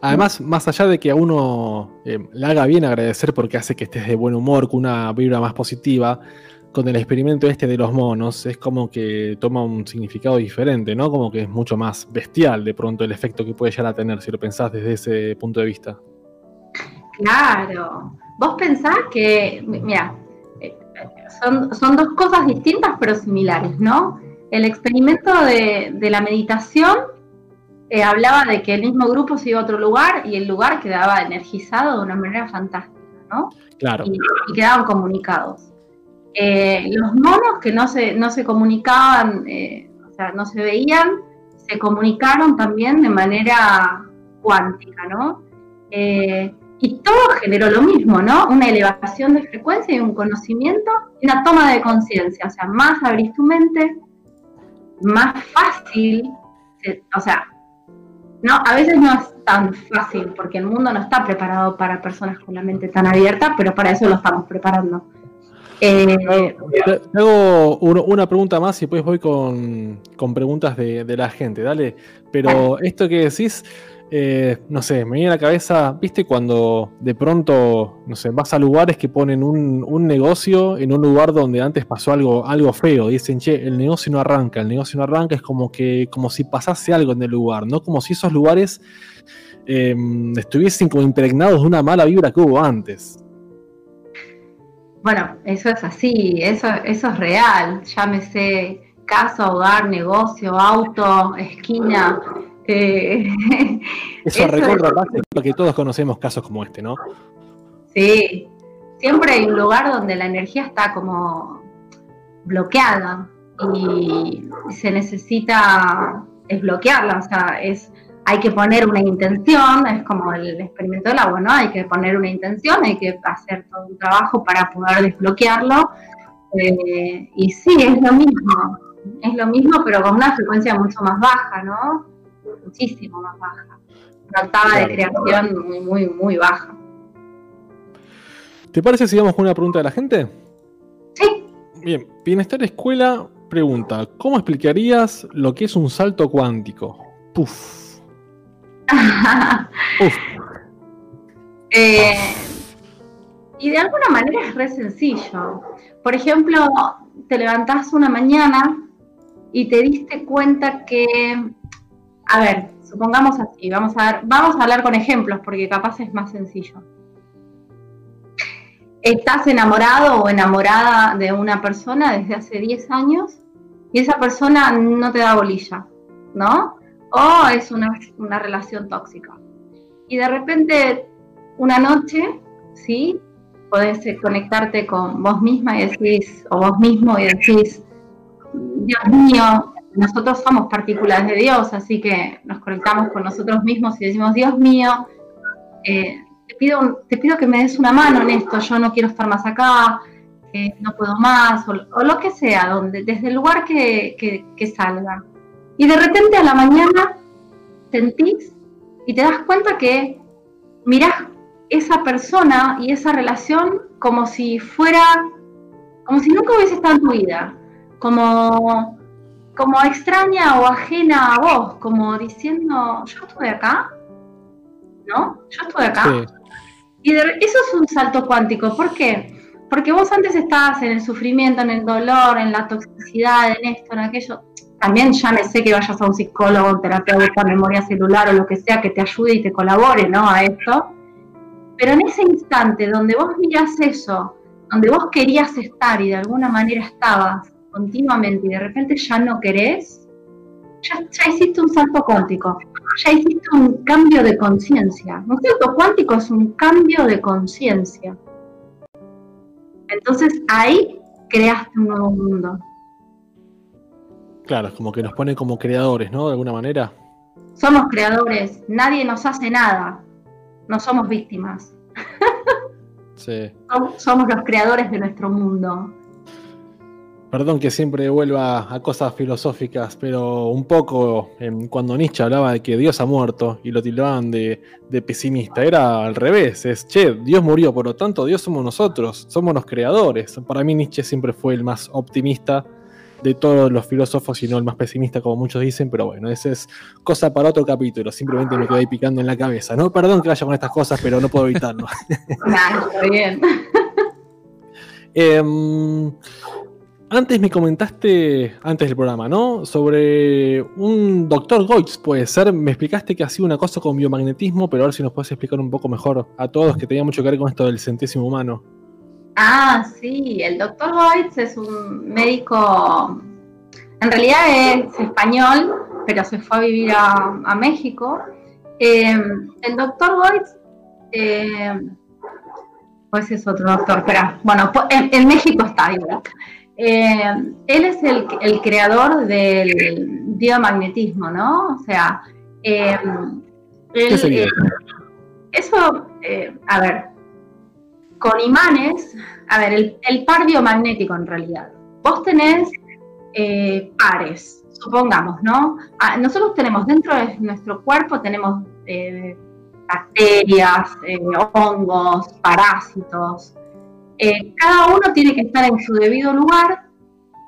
Además, más allá de que a uno eh, le haga bien agradecer porque hace que estés de buen humor, con una vibra más positiva, con el experimento este de los monos, es como que toma un significado diferente, ¿no? Como que es mucho más bestial de pronto el efecto que puede llegar a tener, si lo pensás desde ese punto de vista. Claro. Vos pensás que, mira, son, dos cosas distintas pero similares, ¿no? El experimento de, la meditación eh, hablaba de que el mismo grupo se iba a otro lugar y el lugar quedaba energizado de una manera fantástica, ¿no? Claro. Y, quedaban comunicados. Eh, los monos que no se, no se comunicaban, eh, o sea, no se veían, se comunicaron también de manera cuántica, ¿no? Y todo generó lo mismo, ¿no? Una elevación de frecuencia y un conocimiento y una toma de conciencia. O sea, más abrís tu mente, más fácil, o sea, no, a veces no es tan fácil porque el mundo no está preparado para personas con la mente tan abierta, pero para eso lo estamos preparando. Eh, hago una pregunta más y después voy con, preguntas de, de, la gente, dale. Pero esto que decís, eh, no sé, me viene a la cabeza, ¿viste cuando de pronto, no sé, vas a lugares que ponen un, negocio en un lugar donde antes pasó algo, algo feo? Dicen, che, el negocio no arranca, el negocio no arranca, es como que, como si pasase algo en el lugar, ¿no? Como si esos lugares em, estuviesen como impregnados de una mala vibra que hubo antes. Bueno, eso es así, eso, eso es real, llámese casa, hogar, negocio, auto, esquina eh, eso, recuerda porque todos conocemos casos como este, ¿no? Sí, siempre hay un lugar donde la energía está como bloqueada y se necesita desbloquearla, o sea, es hay que poner una intención, es como el experimento del agua, ¿no? Hay que poner una intención, hay que hacer todo un trabajo para poder desbloquearlo. Eh, y sí, es lo mismo, es lo mismo, pero con una frecuencia mucho más baja, ¿no? muchísimo más baja. Una octava de creación muy, muy, muy baja. ¿Te parece si vamos con una pregunta de la gente? Sí. Bien, Bienestar Escuela pregunta, ¿cómo explicarías lo que es un salto cuántico? Puf. Eh, Y de alguna manera es re sencillo. Por ejemplo, te levantás una mañana y te diste cuenta que, a ver, supongamos así, vamos a, ver, vamos a hablar con ejemplos porque capaz es más sencillo. Estás enamorado o enamorada de una persona desde hace 10 años y esa persona no te da bolilla, ¿no? O es una, una relación tóxica. Y de repente, una noche, ¿sí? Podés conectarte con vos misma y decís, o vos mismo y decís, Dios mío, nosotros somos partículas de Dios, así que nos conectamos con nosotros mismos y decimos, Dios mío, eh, te, pido, te pido que me des una mano en esto, yo no quiero estar más acá, eh, no puedo más, o, lo que sea, donde, desde el lugar que, que salga. Y de repente a la mañana sentís y te das cuenta que mirás esa persona y esa relación como si fuera, como si nunca hubiese estado en tu vida, como como extraña o ajena a vos, como diciendo, yo estuve acá, ¿no? Yo estuve acá. Y eso es un salto cuántico, ¿por qué? Porque vos antes estabas en el sufrimiento, en el dolor, en la toxicidad, en esto, en aquello. También ya me sé que vayas a un psicólogo, un terapeuta, memoria celular o lo que sea que te ayude y te colabore, ¿no? A esto. Pero en ese instante donde vos miras eso, donde vos querías estar y de alguna manera estabas, continuamente y de repente ya no querés, ya, hiciste un salto cuántico, ya hiciste un cambio de conciencia. Un salto cuántico es un cambio de conciencia. Entonces ahí creaste un nuevo mundo. Claro, es como que nos pone como creadores, ¿no? De alguna manera. Somos creadores, nadie nos hace nada, no somos víctimas. Sí. Somos los creadores de nuestro mundo. Perdón que siempre vuelva a cosas filosóficas, pero un poco cuando Nietzsche hablaba de que Dios ha muerto y lo tildaban de, pesimista, era al revés, es, che, Dios murió, por lo tanto Dios somos nosotros, somos los creadores. Para mí Nietzsche siempre fue el más optimista de todos los filósofos y no el más pesimista como muchos dicen, pero bueno, esa es cosa para otro capítulo, simplemente me quedé ahí picando en la cabeza, ¿no? Perdón que vaya con estas cosas, pero no puedo evitarlo. Está bien. eh, antes me comentaste, antes del programa, ¿no? Sobre un doctor Goitz, puede ser. Me explicaste que hacía una cosa con biomagnetismo, pero a ver si nos puedes explicar un poco mejor a todos que tenía mucho que ver con esto del centésimo humano. Ah, sí, el doctor Goitz es un médico, en realidad es español, pero se fue a vivir a, México. Eh, el doctor Goitz, eh, pues es otro doctor, pero bueno, en, México está igual. Eh, él es el, creador del biomagnetismo, ¿no? O sea, eh, eh, eso, a ver, con imanes, a ver, el, par biomagnético en realidad. Vos tenés pares, supongamos, ¿no? Ah, nosotros tenemos dentro de nuestro cuerpo, tenemos bacterias, hongos, parásitos, eh, cada uno tiene que estar en su debido lugar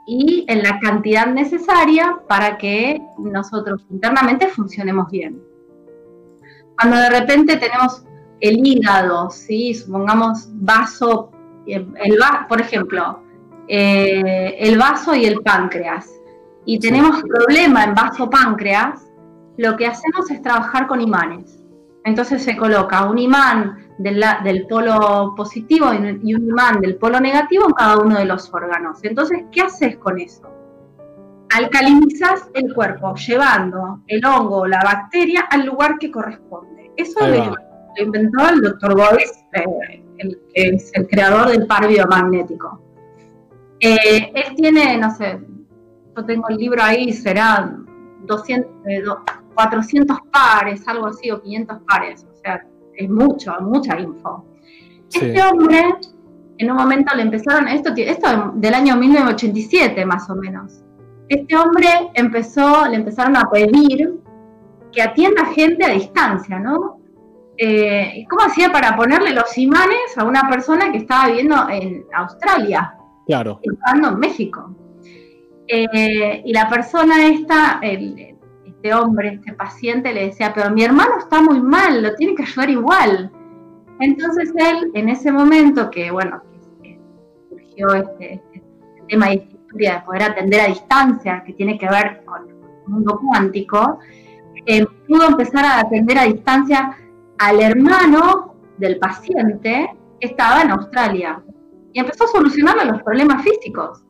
y en la cantidad necesaria para que nosotros internamente funcionemos bien. Cuando de repente tenemos el hígado, ¿sí? supongamos vaso, el, por ejemplo, eh, el vaso y el páncreas, y tenemos problema en vaso-páncreas, lo que hacemos es trabajar con imanes. Entonces se coloca un imán del, polo positivo y un imán del polo negativo en cada uno de los órganos. Entonces, ¿qué haces con eso? Alcalinizas el cuerpo, llevando el hongo o la bacteria al lugar que corresponde. Eso lo, inventó el doctor Boyce, eh, el, que es el creador del par biomagnético. Eh, él tiene, no sé, yo tengo el libro ahí, será 200, 400 eh, pares, algo así, o 500 pares. O sea, es mucho, mucha info. Este hombre, en un momento le empezaron, esto, esto del año 1987 más o menos, este hombre empezó, le empezaron a pedir que atienda gente a distancia, ¿no? Eh, ¿Cómo hacía para ponerle los imanes a una persona que estaba viviendo en Australia? Claro. Estando en México. Eh, y la persona esta, el, este hombre, este paciente, le decía, pero mi hermano está muy mal, lo tiene que ayudar igual. Entonces él, en ese momento que, bueno, que surgió este, este tema de historia de poder atender a distancia, que tiene que ver con el mundo cuántico, eh, pudo empezar a atender a distancia al hermano del paciente que estaba en Australia. Y empezó a solucionarle los problemas físicos.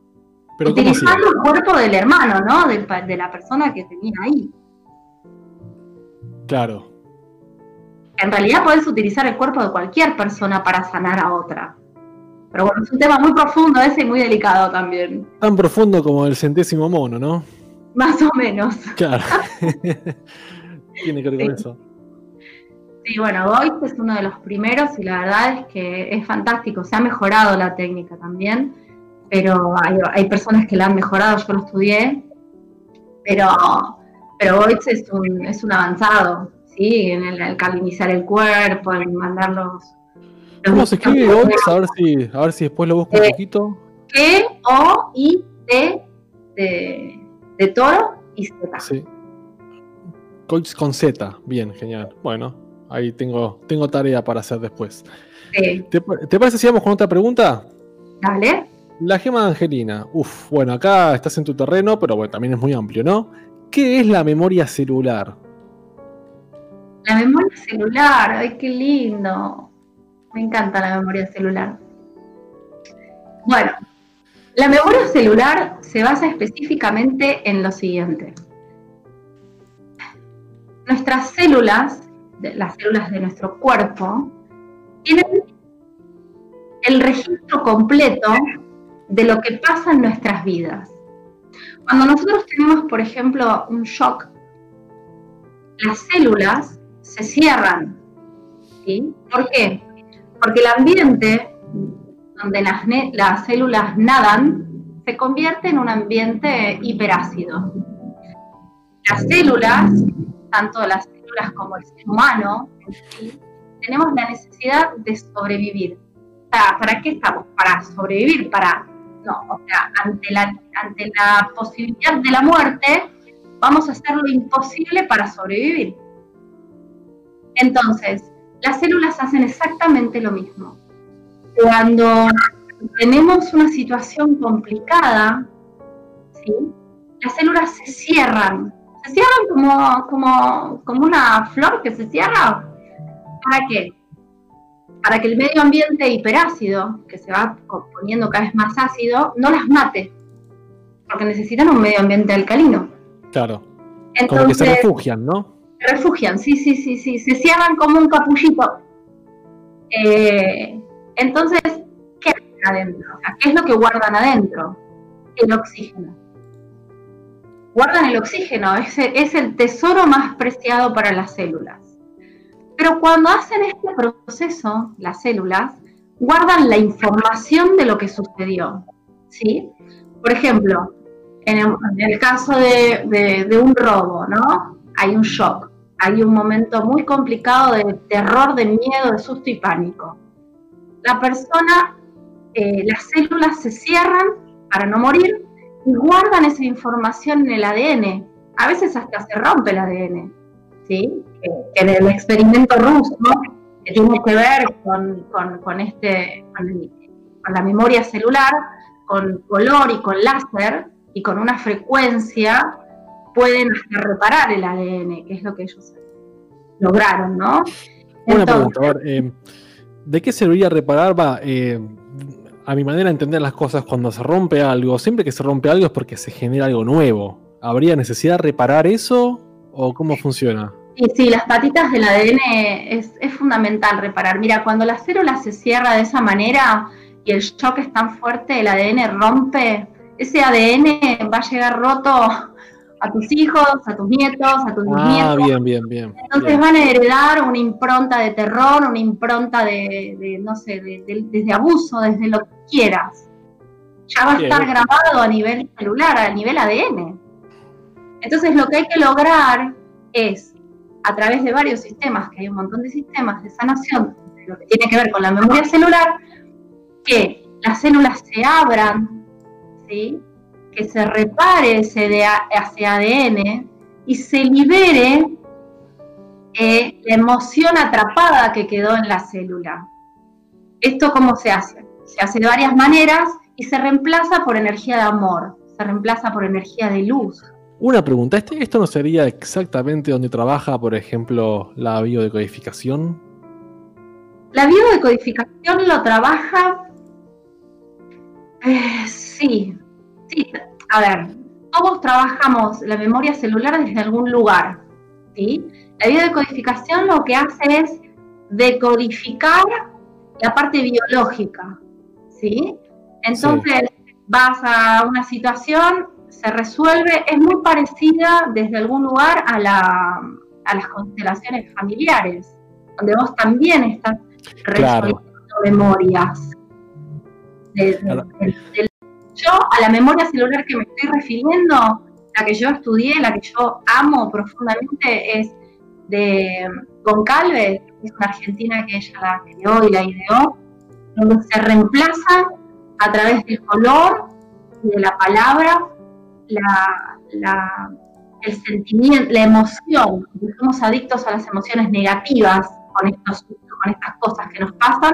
utilizando el cuerpo del hermano, ¿no? de la persona que tenía ahí. Claro. En realidad puedes utilizar el cuerpo de cualquier persona para sanar a otra. Pero bueno, es un tema muy profundo ese y muy delicado también. Tan profundo como el centésimo mono, ¿no? Más o menos. Claro. Tiene que ver con eso. Sí, bueno, Voice es uno de los primeros y la verdad es que es fantástico. Se ha mejorado la técnica también, pero hay, personas que la han mejorado, yo lo estudié, pero, pero Voice es un, es un avanzado, ¿sí? En el, calinizar el cuerpo, en mandar los... ¿Cómo se escribe Voice? A ver, si, a ver si después lo busco un poquito. G-O-I-T de, de toro y Z. Sí. con Z, bien, genial. Bueno, ahí tengo, tengo tarea para hacer después. ¿Te, parece si vamos con otra pregunta? Dale. La gema de Angelina. Uf, bueno, acá estás en tu terreno, pero bueno, también es muy amplio, ¿no? ¿Qué es la memoria celular? La memoria celular, ay, qué lindo. Me encanta la memoria celular. Bueno, la memoria celular se basa específicamente en lo siguiente. Nuestras células las células de nuestro cuerpo, tienen el registro completo de lo que pasa en nuestras vidas. Cuando nosotros tenemos, por ejemplo, un shock, las células se cierran. ¿sí? ¿Por qué? Porque el ambiente donde las, las células nadan se convierte en un ambiente hiperácido. Las células, tanto las como el ser humano, tenemos la necesidad de sobrevivir. ¿Para qué estamos? Para sobrevivir, para... No, o sea, ante la, ante la posibilidad de la muerte, vamos a hacer lo imposible para sobrevivir. Entonces, las células hacen exactamente lo mismo. Cuando tenemos una situación complicada, ¿sí? las células se cierran se cierran como, como, como una flor que se cierra. ¿Para qué? Para que el medio ambiente hiperácido, que se va poniendo cada vez más ácido, no las mate. Porque necesitan un medio ambiente alcalino. Claro. Entonces, como que se refugian, ¿no? Se refugian, sí, sí, sí, sí. Se cierran como un capullito. Eh, entonces, ¿qué hacen adentro? ¿Qué es lo que guardan adentro? El oxígeno guardan el oxígeno, es, es el tesoro más preciado para las células. Pero cuando hacen este proceso, las células guardan la información de lo que sucedió. ¿sí? Por ejemplo, en el, caso de, un robo, ¿no? Hay un shock, hay un momento muy complicado de terror, de miedo, de susto y pánico. La persona, eh, las células se cierran para no morir y guardan esa información en el ADN. A veces hasta se rompe el ADN, ¿sí? En el experimento ruso, que tiene que ver con, con, este, con, la memoria celular, con color y con láser y con una frecuencia, pueden hasta reparar el ADN, que es lo que ellos lograron, ¿no? Una pregunta, eh, ¿de qué serviría reparar? Va, eh, a mi manera de entender las cosas, cuando se rompe algo, siempre que se rompe algo es porque se genera algo nuevo. ¿Habría necesidad de reparar eso o cómo funciona? Sí, sí, las patitas del ADN es, fundamental reparar. Mira, cuando la célula se cierra de esa manera y el shock es tan fuerte, el ADN rompe, ese ADN va a llegar roto a tus hijos, a tus nietos, a tus ah, bien, bien, bien. Entonces van a heredar una impronta de terror, una impronta de, no sé, desde abuso, desde lo que quieras. Ya va a estar grabado a nivel celular, a nivel ADN. Entonces lo que hay que lograr es, a través de varios sistemas, que hay un montón de sistemas de sanación, lo que tiene que ver con la memoria celular, que las células se abran, ¿sí? que se repare ese, ADN y se libere eh, la emoción atrapada que quedó en la célula. ¿Esto cómo se hace? Se hace de varias maneras y se reemplaza por energía de amor, se reemplaza por energía de luz. Una pregunta, ¿este, ¿esto no sería exactamente donde trabaja, por ejemplo, la biodecodificación? La biodecodificación lo trabaja... Eh, sí, sí. A ver, todos trabajamos la memoria celular desde algún lugar. ¿sí? La biodecodificación lo que hace es decodificar la parte biológica. ¿sí? Entonces vas a una situación, se resuelve, es muy parecida desde algún lugar a, la, a las constelaciones familiares, donde vos también estás resolviendo memorias. yo a la memoria celular que me estoy refiriendo, la que yo estudié, la que yo amo profundamente, es de Goncalves, que es una argentina que ella la creó y la ideó, donde se reemplaza a través del color y de la palabra la, el sentimiento, la emoción, somos adictos a las emociones negativas con, estos, con estas cosas que nos pasan,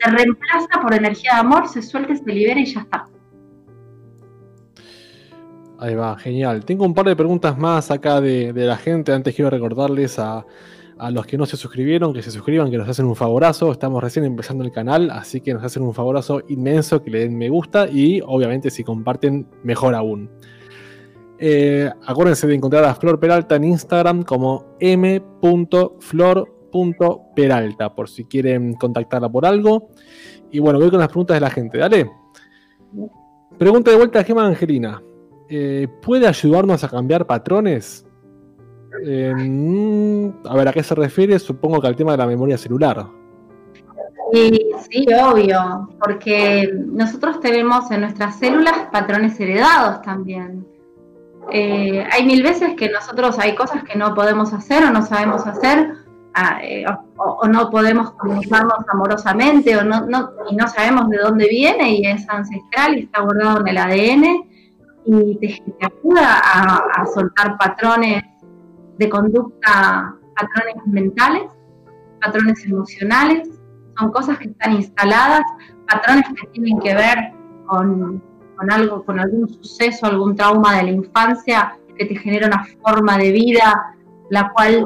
se reemplaza por energía de amor, se suelta, se libera y ya está. Ahí va, genial. Tengo un par de preguntas más acá de, de la gente. Antes quiero recordarles a, a los que no se suscribieron, que se suscriban, que nos hacen un favorazo. Estamos recién empezando el canal, así que nos hacen un favorazo inmenso, que le den me gusta y obviamente si comparten, mejor aún. Eh, acuérdense de encontrar a Flor Peralta en Instagram como m.flor.peralta por si quieren contactarla por algo. Y bueno, voy con las preguntas de la gente. Dale. Pregunta de vuelta a Gema Angelina. Eh, ¿Puede ayudarnos a cambiar patrones? a ver, ¿a qué se refiere? Supongo que al tema de la memoria celular. Sí, sí, obvio, porque nosotros tenemos en nuestras células patrones heredados también. Eh, hay mil veces que nosotros hay cosas que no podemos hacer o no sabemos hacer, ah, eh, o, no podemos comunicarnos amorosamente o no, y no sabemos de dónde viene y es ancestral y está guardado en el ADN y te, ayuda a soltar patrones de conducta, patrones mentales, patrones emocionales, son cosas que están instaladas, patrones que tienen que ver con, algo, con algún suceso, algún trauma de la infancia que te genera una forma de vida, la cual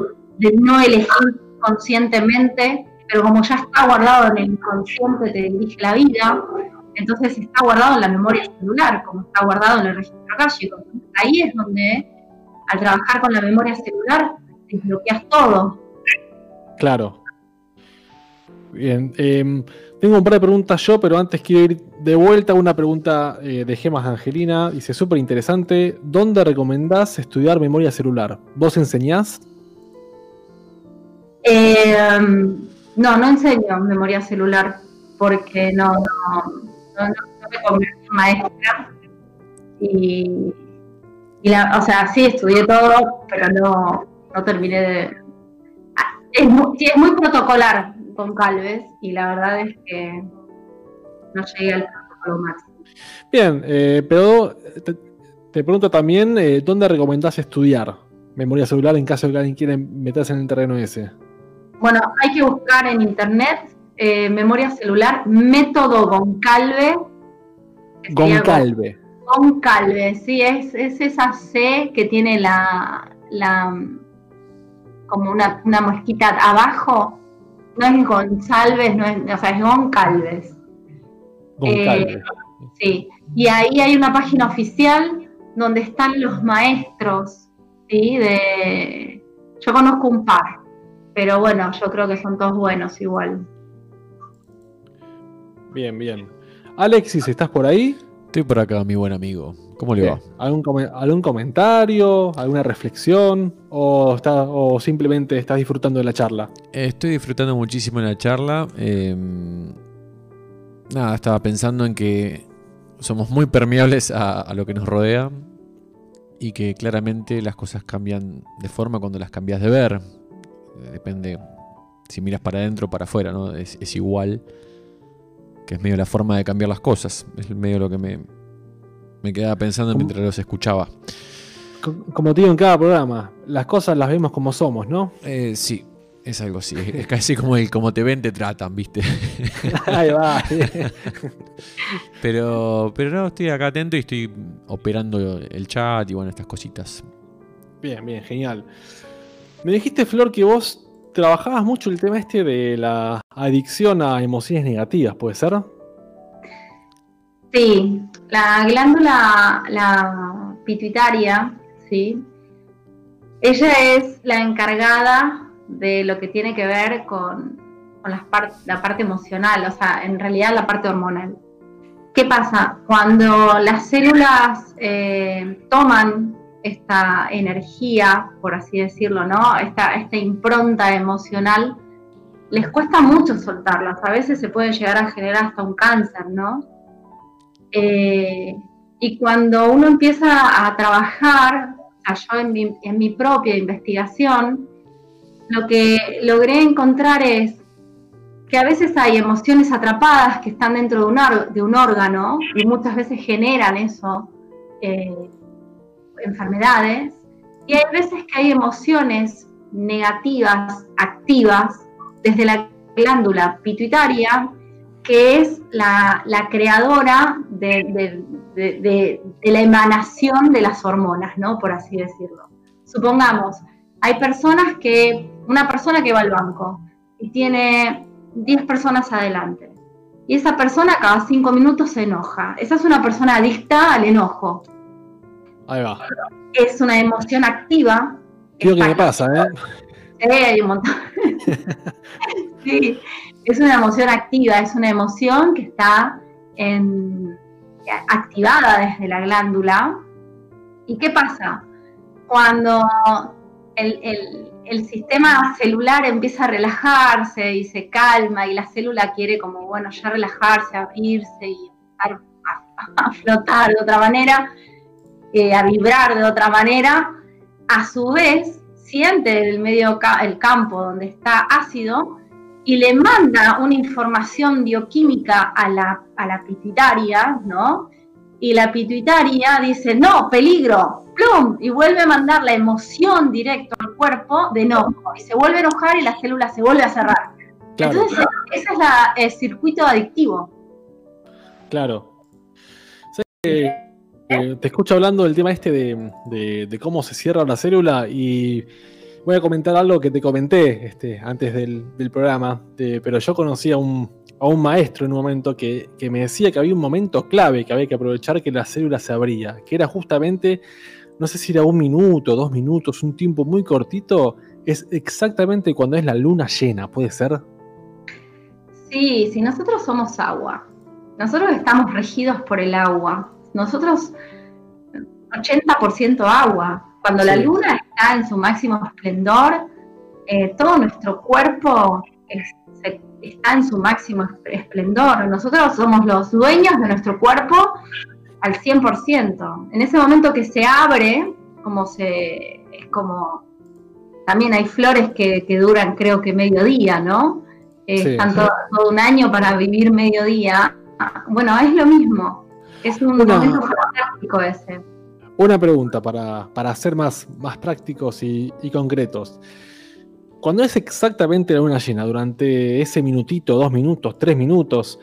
no elegir conscientemente, pero como ya está guardado en el inconsciente, te dirige la vida, entonces está guardado en la memoria celular, como está guardado en el registro akáshico. Ahí es donde al trabajar con la memoria celular, desbloqueas todo. Claro. Bien. Em, tengo un par de preguntas yo, pero antes quiero ir de vuelta una pregunta eh, de Gemas Angelina. Dice, súper interesante. ¿Dónde recomendás estudiar memoria celular? ¿Vos enseñás? Em, no, no enseño memoria celular porque no, me convertí en maestra. Y o sea, sí, estudié todo, pero no, no terminé de... Ah, muy, es muy protocolar con Calves y la verdad es que no llegué al protocolo máximo. Bien, eh, pero te, pregunto también, eh, ¿dónde recomendás estudiar memoria celular en caso de que alguien quiera meterse en el terreno ese? Bueno, hay que buscar en internet eh, memoria celular, método Goncalve. Goncalve. Goncalves, sí, es, esa C que tiene la, la como una, una mosquita abajo, no es González, no es, o sea, es Goncalves. Eh, sí, y ahí hay una página oficial donde están los maestros, ¿sí? De, yo conozco un par, pero bueno, yo creo que son todos buenos igual. Bien, bien. Alexis, ¿estás por ahí? Estoy por acá, mi buen amigo. ¿Cómo le va? ¿Algún, comentario? ¿Alguna reflexión? O, está, ¿O simplemente estás disfrutando de la charla? Estoy disfrutando muchísimo de la charla. Em, nada, estaba pensando en que somos muy permeables a, lo que nos rodea y que claramente las cosas cambian de forma cuando las cambias de ver. Depende si miras para adentro o para afuera, ¿no? Es, es igual que es medio la forma de cambiar las cosas. Es medio lo que me, me quedaba pensando mientras los escuchaba. Como te digo en cada programa, las cosas las vemos como somos, ¿no? Eh, sí, es algo así. Es casi como el como te ven, te tratan, ¿viste? Ahí va. pero, pero no, estoy acá atento y estoy operando el chat y bueno, estas cositas. Bien, bien, genial. Me dijiste, Flor, que vos trabajabas mucho el tema este de la adicción a emociones negativas, ¿puede ser? Sí, la glándula la pituitaria, ¿sí? Ella es la encargada de lo que tiene que ver con, la, la parte emocional, o sea, en realidad la parte hormonal. ¿Qué pasa? Cuando las células eh, toman esta energía, por así decirlo, ¿no? Esta, esta impronta emocional, les cuesta mucho soltarlas. A veces se puede llegar a generar hasta un cáncer, ¿no? Eh, y cuando uno empieza a trabajar, yo en mi, en mi propia investigación, lo que logré encontrar es que a veces hay emociones atrapadas que están dentro de un, de órgano y muchas veces generan eso. Eh, enfermedades y hay veces que hay emociones negativas, activas, desde la glándula pituitaria, que es la, creadora de, la emanación de las hormonas, ¿no? Por así decirlo. Supongamos, hay personas que, una persona que va al banco y tiene 10 personas adelante. Y esa persona cada 5 minutos se enoja. Esa es una persona adicta al enojo. Ahí va. Es una emoción activa. ¿Qué que me pasa, ¿eh? Sí, hay un montón. sí, es una emoción activa, es una emoción que está activada desde la glándula. ¿Y qué pasa? Cuando el, sistema celular empieza a relajarse y se calma y la célula quiere como, bueno, ya relajarse, abrirse y empezar a flotar de otra manera, a vibrar de otra manera, a su vez siente el medio el campo donde está ácido y le manda una información bioquímica a la, a ¿no? Y la pituitaria dice, no, peligro, plum, y vuelve a mandar la emoción directo al cuerpo de enojo, y se vuelve a enojar y la célula se vuelve a cerrar. Entonces, ese es el circuito adictivo. Claro. Eh, te escucho hablando del tema este de, cómo se cierra la célula y voy a comentar algo que te comenté este, antes del, programa, pero yo conocí a un, maestro en un momento que, me decía que había un momento clave que había que aprovechar que la célula se abría, que era justamente, no sé si era un minuto, dos minutos, un tiempo muy cortito, es exactamente cuando es la luna llena, ¿puede ser? Sí, si nosotros somos agua, nosotros estamos regidos por el agua, nosotros 80% agua. Cuando la luna está en su máximo esplendor, eh, todo nuestro cuerpo está en su máximo esplendor. Nosotros somos los dueños de nuestro cuerpo al 100%. En ese momento que se abre, como se, es como, también hay flores que, duran creo que medio día, ¿no? Eh, están todo, un año para vivir medio día. Bueno, es lo mismo. Es un una, momento práctico ese. Una pregunta para, ser más, más prácticos y, concretos. Cuando es exactamente la luna llena, durante ese minutito, dos minutos, tres minutos,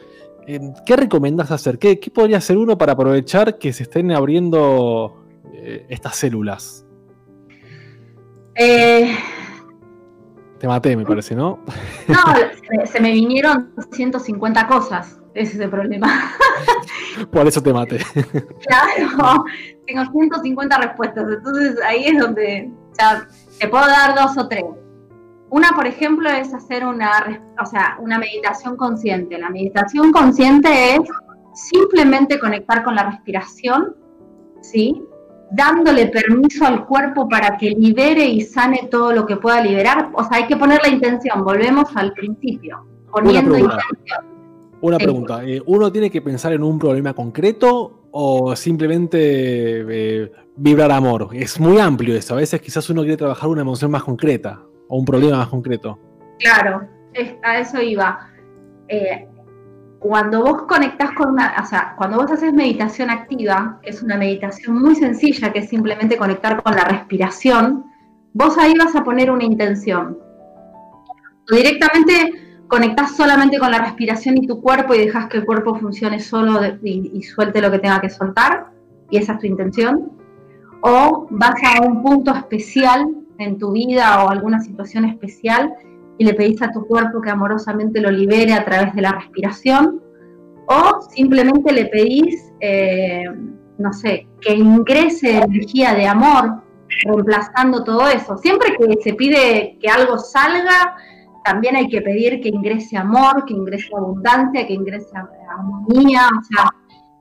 eh, ¿qué recomiendas hacer? ¿Qué, podría hacer uno para aprovechar que se estén abriendo eh, estas células? Eh, Te maté, me parece, ¿no? No, se me vinieron 150 cosas. Ese es el problema. Por eso te maté. Claro, tengo 150 respuestas, entonces ahí es donde ya te puedo dar dos o tres. Una, por ejemplo, es hacer una, o sea, una meditación consciente. La meditación consciente es simplemente conectar con la respiración, ¿sí? dándole permiso al cuerpo para que libere y sane todo lo que pueda liberar. O sea, hay que poner la intención, volvemos al principio, poniendo intención. Una pregunta, eh, ¿uno tiene que pensar en un problema concreto o simplemente eh, vibrar amor? Es muy amplio eso, a veces quizás uno quiere trabajar una emoción más concreta o un problema más concreto. Claro, a eso iba. Eh, cuando vos conectás con una, o sea, cuando vos haces meditación activa, que es una meditación muy sencilla, que es simplemente conectar con la respiración, vos ahí vas a poner una intención. O directamente conectás solamente con la respiración y tu cuerpo y dejas que el cuerpo funcione solo y, y suelte lo que tenga que soltar, y esa es tu intención. O vas a un punto especial en tu vida o alguna situación especial y le pedís a tu cuerpo que amorosamente lo libere a través de la respiración, o simplemente le pedís, eh, no sé, que ingrese energía de amor, reemplazando todo eso. Siempre que se pide que algo salga, también hay que pedir que ingrese amor, que ingrese abundancia, que ingrese armonía, o sea,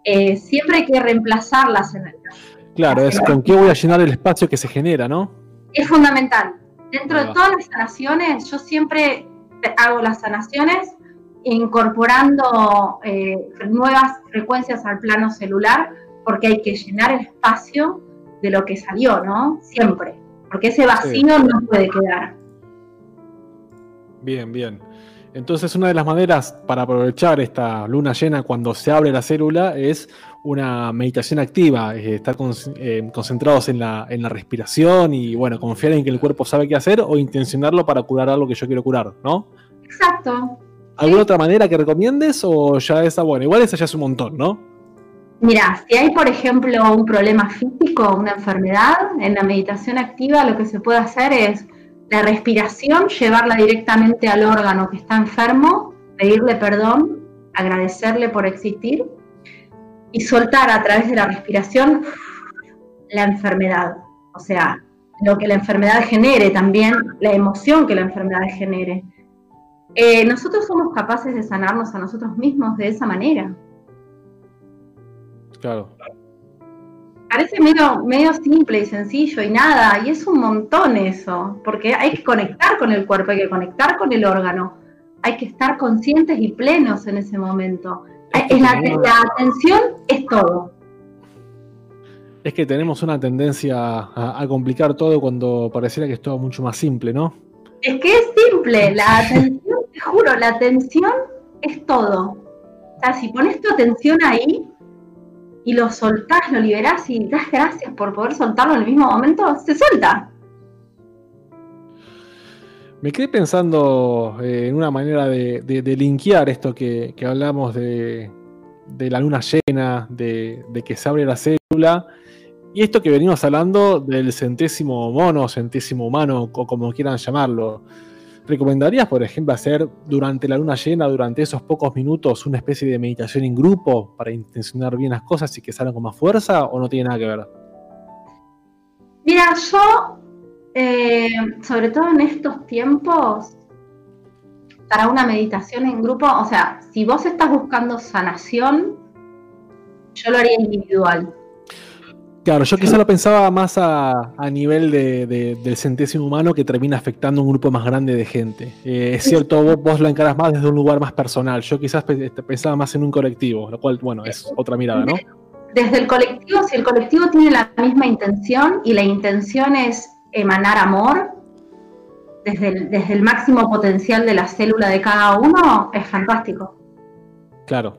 eh, siempre hay que reemplazar las energías. Claro, es con qué voy a llenar el espacio que se genera, ¿no? Es fundamental. Dentro de todas las sanaciones, yo siempre hago las sanaciones incorporando eh, nuevas frecuencias al plano celular, porque hay que llenar el espacio de lo que salió, ¿no? Siempre, porque ese vacío no puede quedar. Bien, bien. Entonces una de las maneras para aprovechar esta luna llena cuando se abre la célula es una meditación activa, estar eh, concentrados en la, en la, respiración y bueno, confiar en que el cuerpo sabe qué hacer o intencionarlo para curar algo que yo quiero curar, ¿no? Exacto. ¿Alguna otra manera que recomiendes o ya esa, bueno, igual esa ya es un montón, ¿no? Mira, si hay por ejemplo un problema físico, una enfermedad, en la meditación activa lo que se puede hacer es la respiración, llevarla directamente al órgano que está enfermo, pedirle perdón, agradecerle por existir y soltar a través de la respiración la enfermedad. O sea, lo que la enfermedad genere también, la emoción que la enfermedad genere. Eh, nosotros somos capaces de sanarnos a nosotros mismos de esa manera. Claro. Parece medio, medio simple y sencillo y nada, y es un montón eso, porque hay que conectar con el cuerpo, hay que conectar con el órgano, hay que estar conscientes y plenos en ese momento. La, atención es todo. Es que tenemos una tendencia a, complicar todo cuando pareciera que es todo mucho más simple, ¿no? Es que es simple, la atención, te juro, la atención es todo. O sea, si pones tu atención ahí y lo soltás, lo liberás y das gracias por poder soltarlo en el mismo momento, se suelta. Me quedé pensando eh, en una manera de, de, linkear esto que, hablamos de, la luna llena, de, que se abre la célula, y esto que venimos hablando del centésimo mono, centésimo humano, o como quieran llamarlo. ¿Recomendarías, por ejemplo, hacer durante la luna llena, durante esos pocos minutos, una especie de meditación en grupo para intencionar bien las cosas y que salgan con más fuerza, o no tiene nada que ver? Mira, yo eh, sobre todo en estos tiempos, para una meditación en grupo, o sea, si vos estás buscando sanación, yo lo haría individual. Claro, yo quizá lo pensaba más a, nivel del centésimo humano que termina afectando a un grupo más grande de gente. Eh, es cierto, vos, vos, lo encarás más desde un lugar más personal. Yo quizás este, pensaba más en un colectivo, lo cual, bueno, es otra mirada, ¿no? Desde el colectivo, si el colectivo tiene la misma intención y la intención es emanar amor desde el, desde el máximo potencial de la célula de cada uno, es fantástico. Claro.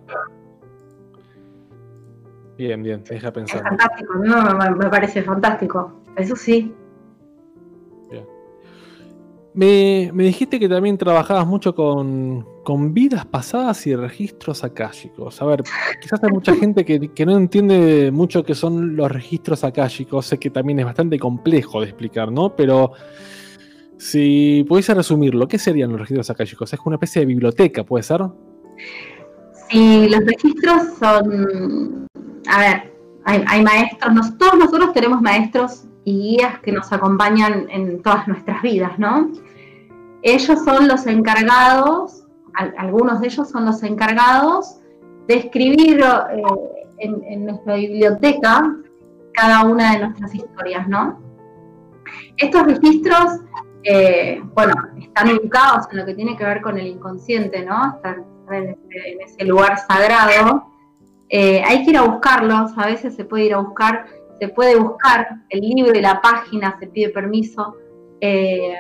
Bien, bien, deja pensar. Es fantástico, no, me, parece fantástico, eso sí. Me, dijiste que también trabajabas mucho con, vidas pasadas y registros akáshicos. A ver, quizás hay mucha gente que, no entiende mucho qué son los registros akáshicos. Sé que también es bastante complejo de explicar, ¿no? Pero si pudiese resumirlo, ¿qué serían los registros akáshicos? Es una especie de biblioteca, ¿puede ser? Sí, los registros son. A ver, hay, hay maestros, todos nosotros tenemos maestros y guías que nos acompañan en todas nuestras vidas, ¿no? Ellos son los encargados, algunos de ellos son los encargados de escribir eh, en, nuestra biblioteca cada una de nuestras historias, ¿no? Estos registros, eh, bueno, están ubicados en lo que tiene que ver con el inconsciente, ¿no? Están en ese, lugar sagrado. Eh, hay que ir a buscarlos, a veces se puede ir a buscar se puede buscar el libro y la página, se pide permiso eh,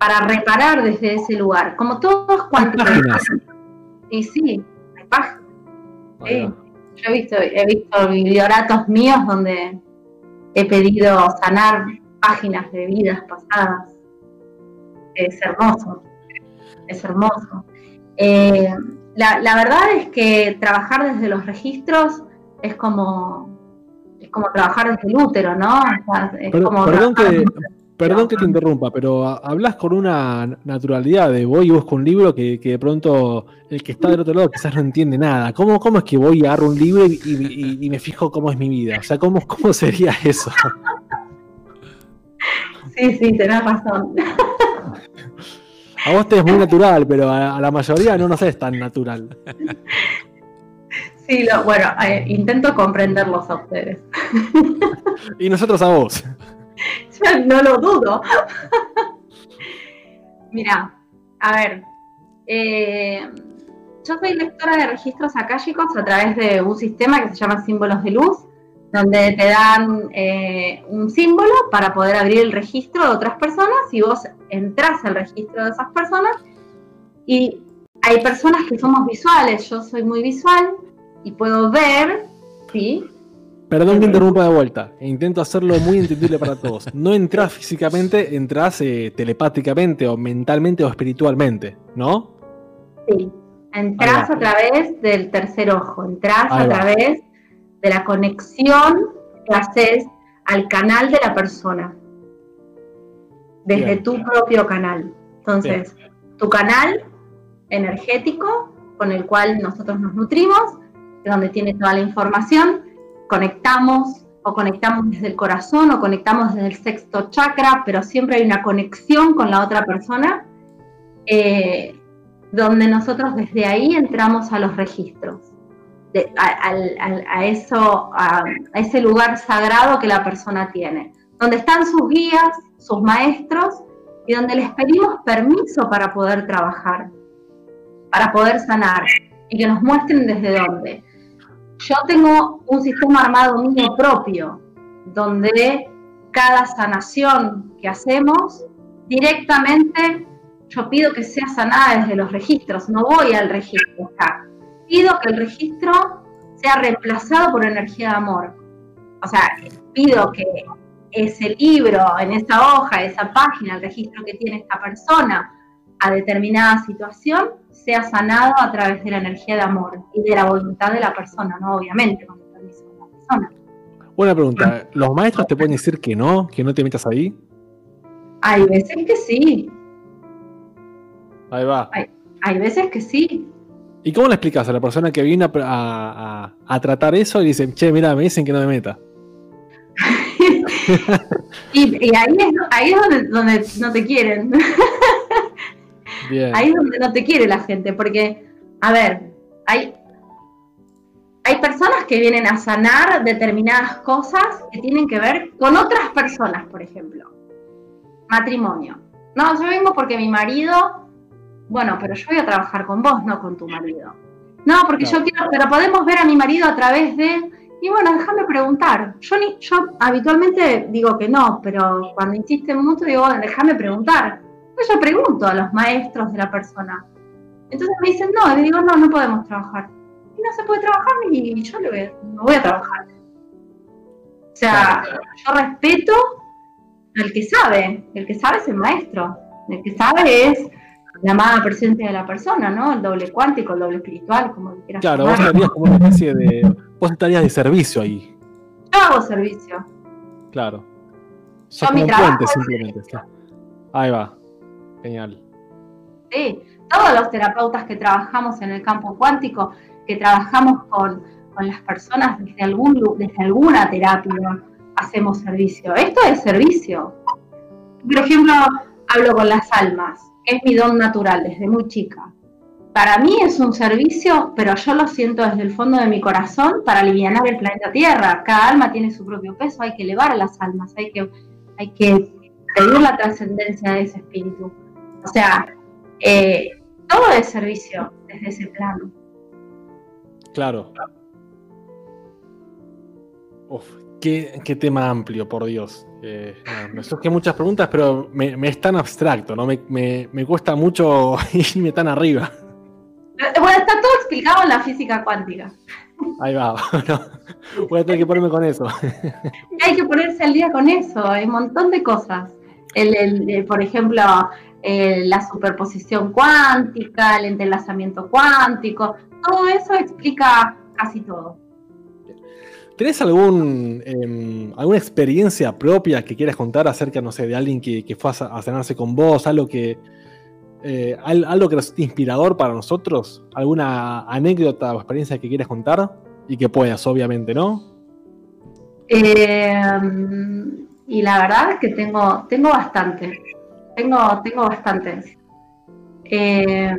para reparar desde ese lugar. Como todos cuantos. Y sí, hay páginas. Sí. Yo he visto, he visto biblioratos míos donde he pedido sanar páginas de vidas pasadas. Es hermoso, es hermoso. Eh, la, la verdad es que trabajar desde los registros es como, como trabajar desde el útero, ¿no? O sea, es Per- como perdón, que, perdón que te interrumpa, pero hablas con una naturalidad de voy y busco un libro que, que de pronto el que está del otro lado quizás no entiende nada. ¿Cómo, cómo es que voy y agarro un libro y, y- y- y me fijo cómo es mi vida? O sea, ¿cómo, cómo sería eso? Sí, sí, tenés razón. A vos te es muy natural, pero a, a la mayoría no nos es tan natural. Sí, lo, bueno, eh, intento comprenderlos a ustedes. Y nosotros a vos. Yo no lo dudo. Mira, a ver, eh, yo soy lectora de registros akáshicos a través de un sistema que se llama Símbolos de Luz, donde te dan eh, un símbolo para poder abrir el registro de otras personas y vos entras al registro de esas personas y hay personas que somos visuales, yo soy muy visual y puedo ver, ¿sí? Perdón que interrumpa de vuelta. Intento hacerlo muy entendible para todos. No entras físicamente, entras eh, telepáticamente o mentalmente o espiritualmente, ¿no? Sí, entras a través del tercer ojo, entras a través de la conexión que haces al canal de la persona, desde Bien. tu propio canal. Entonces, tu canal energético con el cual nosotros nos nutrimos, donde tiene toda la información, conectamos o conectamos desde el corazón o conectamos desde el sexto chakra, pero siempre hay una conexión con la otra persona. eh, donde nosotros desde ahí entramos a los registros, de- a, al- a eso, a, a ese lugar sagrado que la persona tiene, donde están sus guías, sus maestros, y donde les pedimos permiso para poder trabajar, para poder sanar, y que nos muestren desde dónde. Yo tengo un sistema armado mío propio, donde cada sanación que hacemos directamente yo pido que sea sanada desde los registros, no voy al registro. pido que el registro sea reemplazado por energía de amor. O sea, pido que ese libro, en esa hoja, esa página, el registro que tiene esta persona a determinada situación, sea sanado a través de la energía de amor y de la voluntad de la persona, ¿no? Obviamente, con el permiso de la persona. Buena pregunta. ¿Los maestros te pueden decir que no, que no te metas ahí? Hay veces que sí, Ahí va. hay veces que sí. ¿Y cómo le explicas a la persona que viene a, a- a- a tratar eso y dice, che, mira, me dicen que no me meta? Y, y ahí, es, ahí es donde, donde no te quieren. Bien. Ahí es donde no te quiere la gente, porque, a ver, hay, hay personas que vienen a sanar determinadas cosas que tienen que ver con otras personas, por ejemplo. Matrimonio. No, yo vengo porque mi marido, bueno, pero yo voy a trabajar con vos, no con tu marido. No, porque yo quiero, pero podemos ver a mi marido a través de... Y bueno, déjame preguntar. Yo, ni, yo habitualmente digo que no, pero cuando insisten mucho digo, bueno, déjame preguntar. Yo pregunto a los maestros de la persona. Entonces me dicen, no, y le digo, no, no podemos trabajar. Y no se puede trabajar y yo le voy no voy a trabajar. O sea, yo respeto al que sabe. El que sabe es el maestro. El que sabe es la amada presencia de la persona, ¿no? El doble cuántico, el doble espiritual, como quieras Claro, vos llamar. estarías como una especie de. Vos estarías de servicio ahí. Yo hago servicio. Claro. Sos Yo mi como un trabajo puente simplemente. Ahí va. Genial. Sí, todos los terapeutas que trabajamos en el campo cuántico, que trabajamos con, con las personas desde, algún, desde alguna terapia, hacemos servicio. Esto es servicio. Por ejemplo, hablo con las almas, es mi don natural desde muy chica. Para mí es un servicio, pero yo lo siento desde el fondo de mi corazón para aliviar el planeta Tierra. Cada alma tiene su propio peso, hay que elevar a las almas, hay que, hay que pedir la trascendencia de ese espíritu. O sea, eh, todo es servicio desde ese plano. Claro. Uf, qué, qué tema amplio, por Dios. Eh, me surgen muchas preguntas, pero me, me es tan abstracto, ¿no? Me, me- me cuesta mucho irme tan arriba. Eh, bueno, está todo explicado en la física cuántica. Ahí va, bueno, voy a tener que ponerme con eso. Hay que ponerse al día con eso, hay un montón de cosas. El, el- eh, por ejemplo, eh, la superposición cuántica, el entrelazamiento cuántico, todo eso explica casi todo. ¿Tenés algún, em, alguna experiencia propia que quieras contar acerca, no sé, de alguien que, que fue a, a cenarse con vos? Algo que, eh, al- algo que resulte inspirador para nosotros? ¿Alguna anécdota o experiencia que quieras contar? Y que puedas, obviamente, ¿no? Eh, y la verdad es que tengo, tengo bastante. Tengo, tengo bastantes. Eh,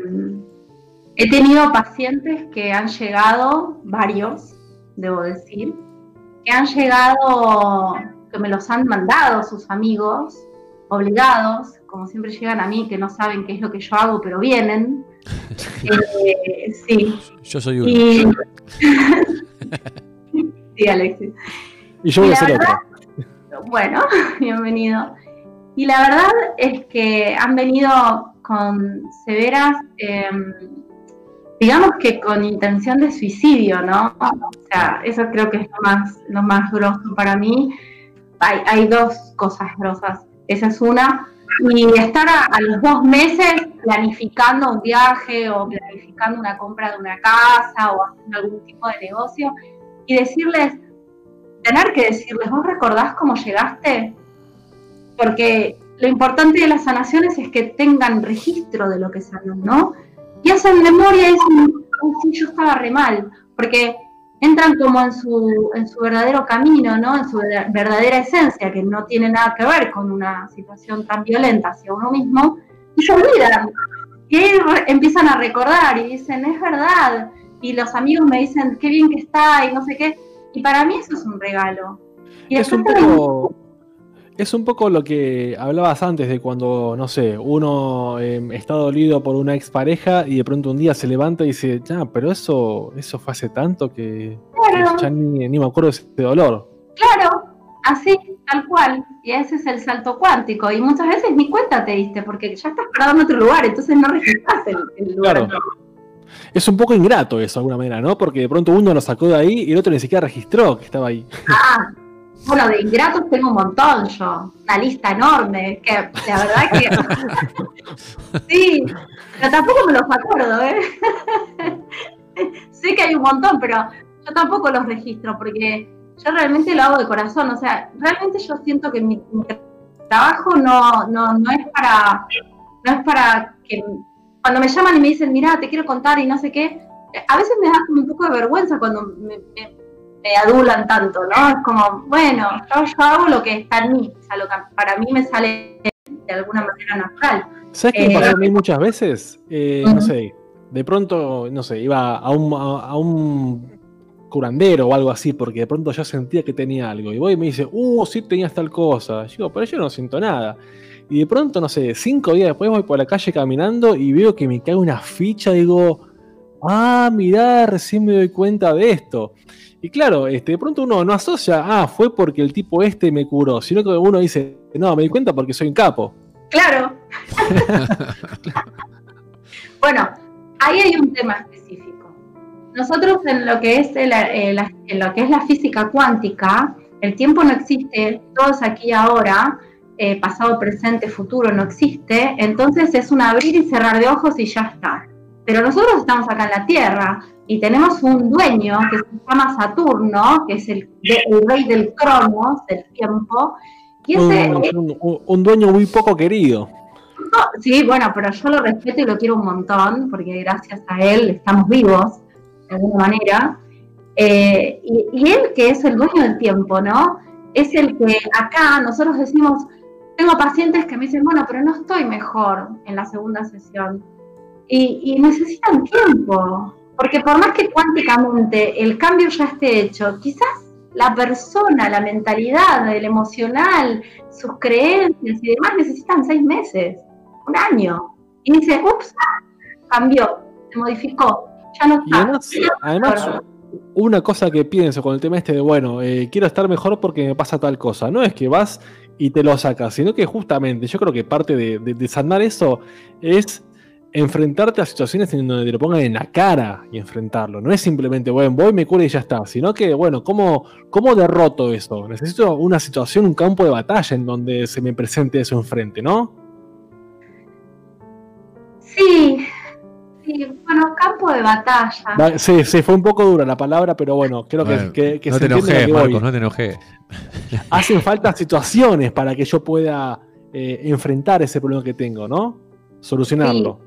he tenido pacientes que han llegado, varios, debo decir, que han llegado, que me los han mandado sus amigos, obligados, como siempre llegan a mí, que no saben qué es lo que yo hago, pero vienen. Eh, sí. Yo soy uno. Y... sí, Alexis. Y yo voy Y a hacer otra. Bueno, bienvenido. Y la verdad es que han venido con severas, eh, digamos que con intención de suicidio, ¿no? O sea, eso creo que es lo más, lo más grosso para mí. Hay, hay dos cosas grosas. Esa es una. Y estar a, a los dos meses planificando un viaje o planificando una compra de una casa o haciendo algún tipo de negocio y decirles, tener que decirles, ¿vos recordás cómo llegaste? Porque lo importante de las sanaciones es que tengan registro de lo que sanan, ¿no? Y hacen memoria y dicen, "Oh, sí, yo estaba re mal, porque entran como en su, en su verdadero camino, ¿no? En su ver- verdadera esencia, que no tiene nada que ver con una situación tan violenta hacia uno mismo, y se olvidan. Re- empiezan a recordar y dicen, es verdad. Y los amigos me dicen, qué bien que está, y no sé qué. Y para mí eso es un regalo. Y Es un poco. Es un poco lo que hablabas antes de cuando, no sé, uno eh, está dolido por una expareja y de pronto un día se levanta y dice, ya, pero eso, eso fue hace tanto que, Claro. que ya ni, ni me acuerdo de ese dolor. Claro, así, tal cual. Y ese es el salto cuántico. Y muchas veces ni cuenta te diste, porque ya estás parado en otro lugar, entonces no registras el, el lugar. Claro. Es un poco ingrato eso de alguna manera, ¿no? Porque de pronto uno lo sacó de ahí y el otro ni siquiera registró que estaba ahí. Ah, bueno, de ingratos tengo un montón yo. Una lista enorme. Que la verdad que. sí, pero tampoco me los acuerdo, ¿eh? sé que hay un montón, pero yo tampoco los registro, porque yo realmente lo hago de corazón. O sea, realmente yo siento que mi, mi trabajo no, no, no es para. No es para que. Cuando me llaman y me dicen, mira, te quiero contar y no sé qué, a veces me da como un poco de vergüenza cuando me, me- me adulan tanto, ¿no? Es como, bueno, yo, yo hago lo que está en mí, o sea, lo que para mí me sale de alguna manera natural. ¿Sabes qué me Eh, pasó a mí muchas veces? Eh. No sé, de pronto, no sé, iba a un, a, a un curandero o algo así, porque de pronto yo sentía que tenía algo. Y voy y me dice, uh, sí tenías tal cosa. Yo digo, pero yo no siento nada. Y de pronto, no sé, cinco días después voy por la calle caminando y veo que me cae una ficha, digo, ah, mirá, recién me doy cuenta de esto. Y claro, este, de pronto uno no asocia, ah, fue porque el tipo este me curó, sino que uno dice, no, me di cuenta porque soy un capo. Claro. bueno, ahí hay un tema específico. Nosotros en lo que es, el- eh, la, en lo que es la física cuántica, el tiempo no existe, todo es aquí y ahora, eh, pasado, presente, futuro no existe, entonces es un abrir y cerrar de ojos y ya está. Pero nosotros estamos acá en la Tierra y tenemos un dueño que se llama Saturno, que es el, rey del cronos, del tiempo, y ese, un, un- un dueño muy poco querido. sí, bueno, pero yo lo respeto y lo quiero un montón, porque gracias a él estamos vivos, de alguna manera. Eh, y, y él, que es el dueño del tiempo, ¿no? Es el que acá nosotros decimos, tengo pacientes que me dicen, bueno, pero no estoy mejor en la segunda sesión. Y, y necesitan tiempo, porque por más que cuánticamente el cambio ya esté hecho, quizás la persona, la mentalidad, el emocional, sus creencias y demás necesitan seis meses, un año. Y dice, ups, cambió, se modificó, ya no está. además, además, una cosa que pienso con el tema este de, bueno, eh, quiero estar mejor porque me pasa tal cosa. No es que vas y te lo sacas, sino que justamente yo creo que parte de, de- de sanar eso es enfrentarte a situaciones en donde te lo pongan en la cara y enfrentarlo. No es simplemente, bueno, voy, me curo y ya está, sino que, bueno, ¿cómo, ¿cómo derroto eso? Necesito una situación, un campo de batalla en donde se me presente eso enfrente, ¿no? Sí, sí, bueno, campo de batalla. Sí, sí, fue un poco dura la palabra, pero bueno, creo que, no te enojes, Marcos, no te enojes. Hacen falta situaciones para que yo pueda eh, enfrentar ese problema que tengo, ¿no? Solucionarlo.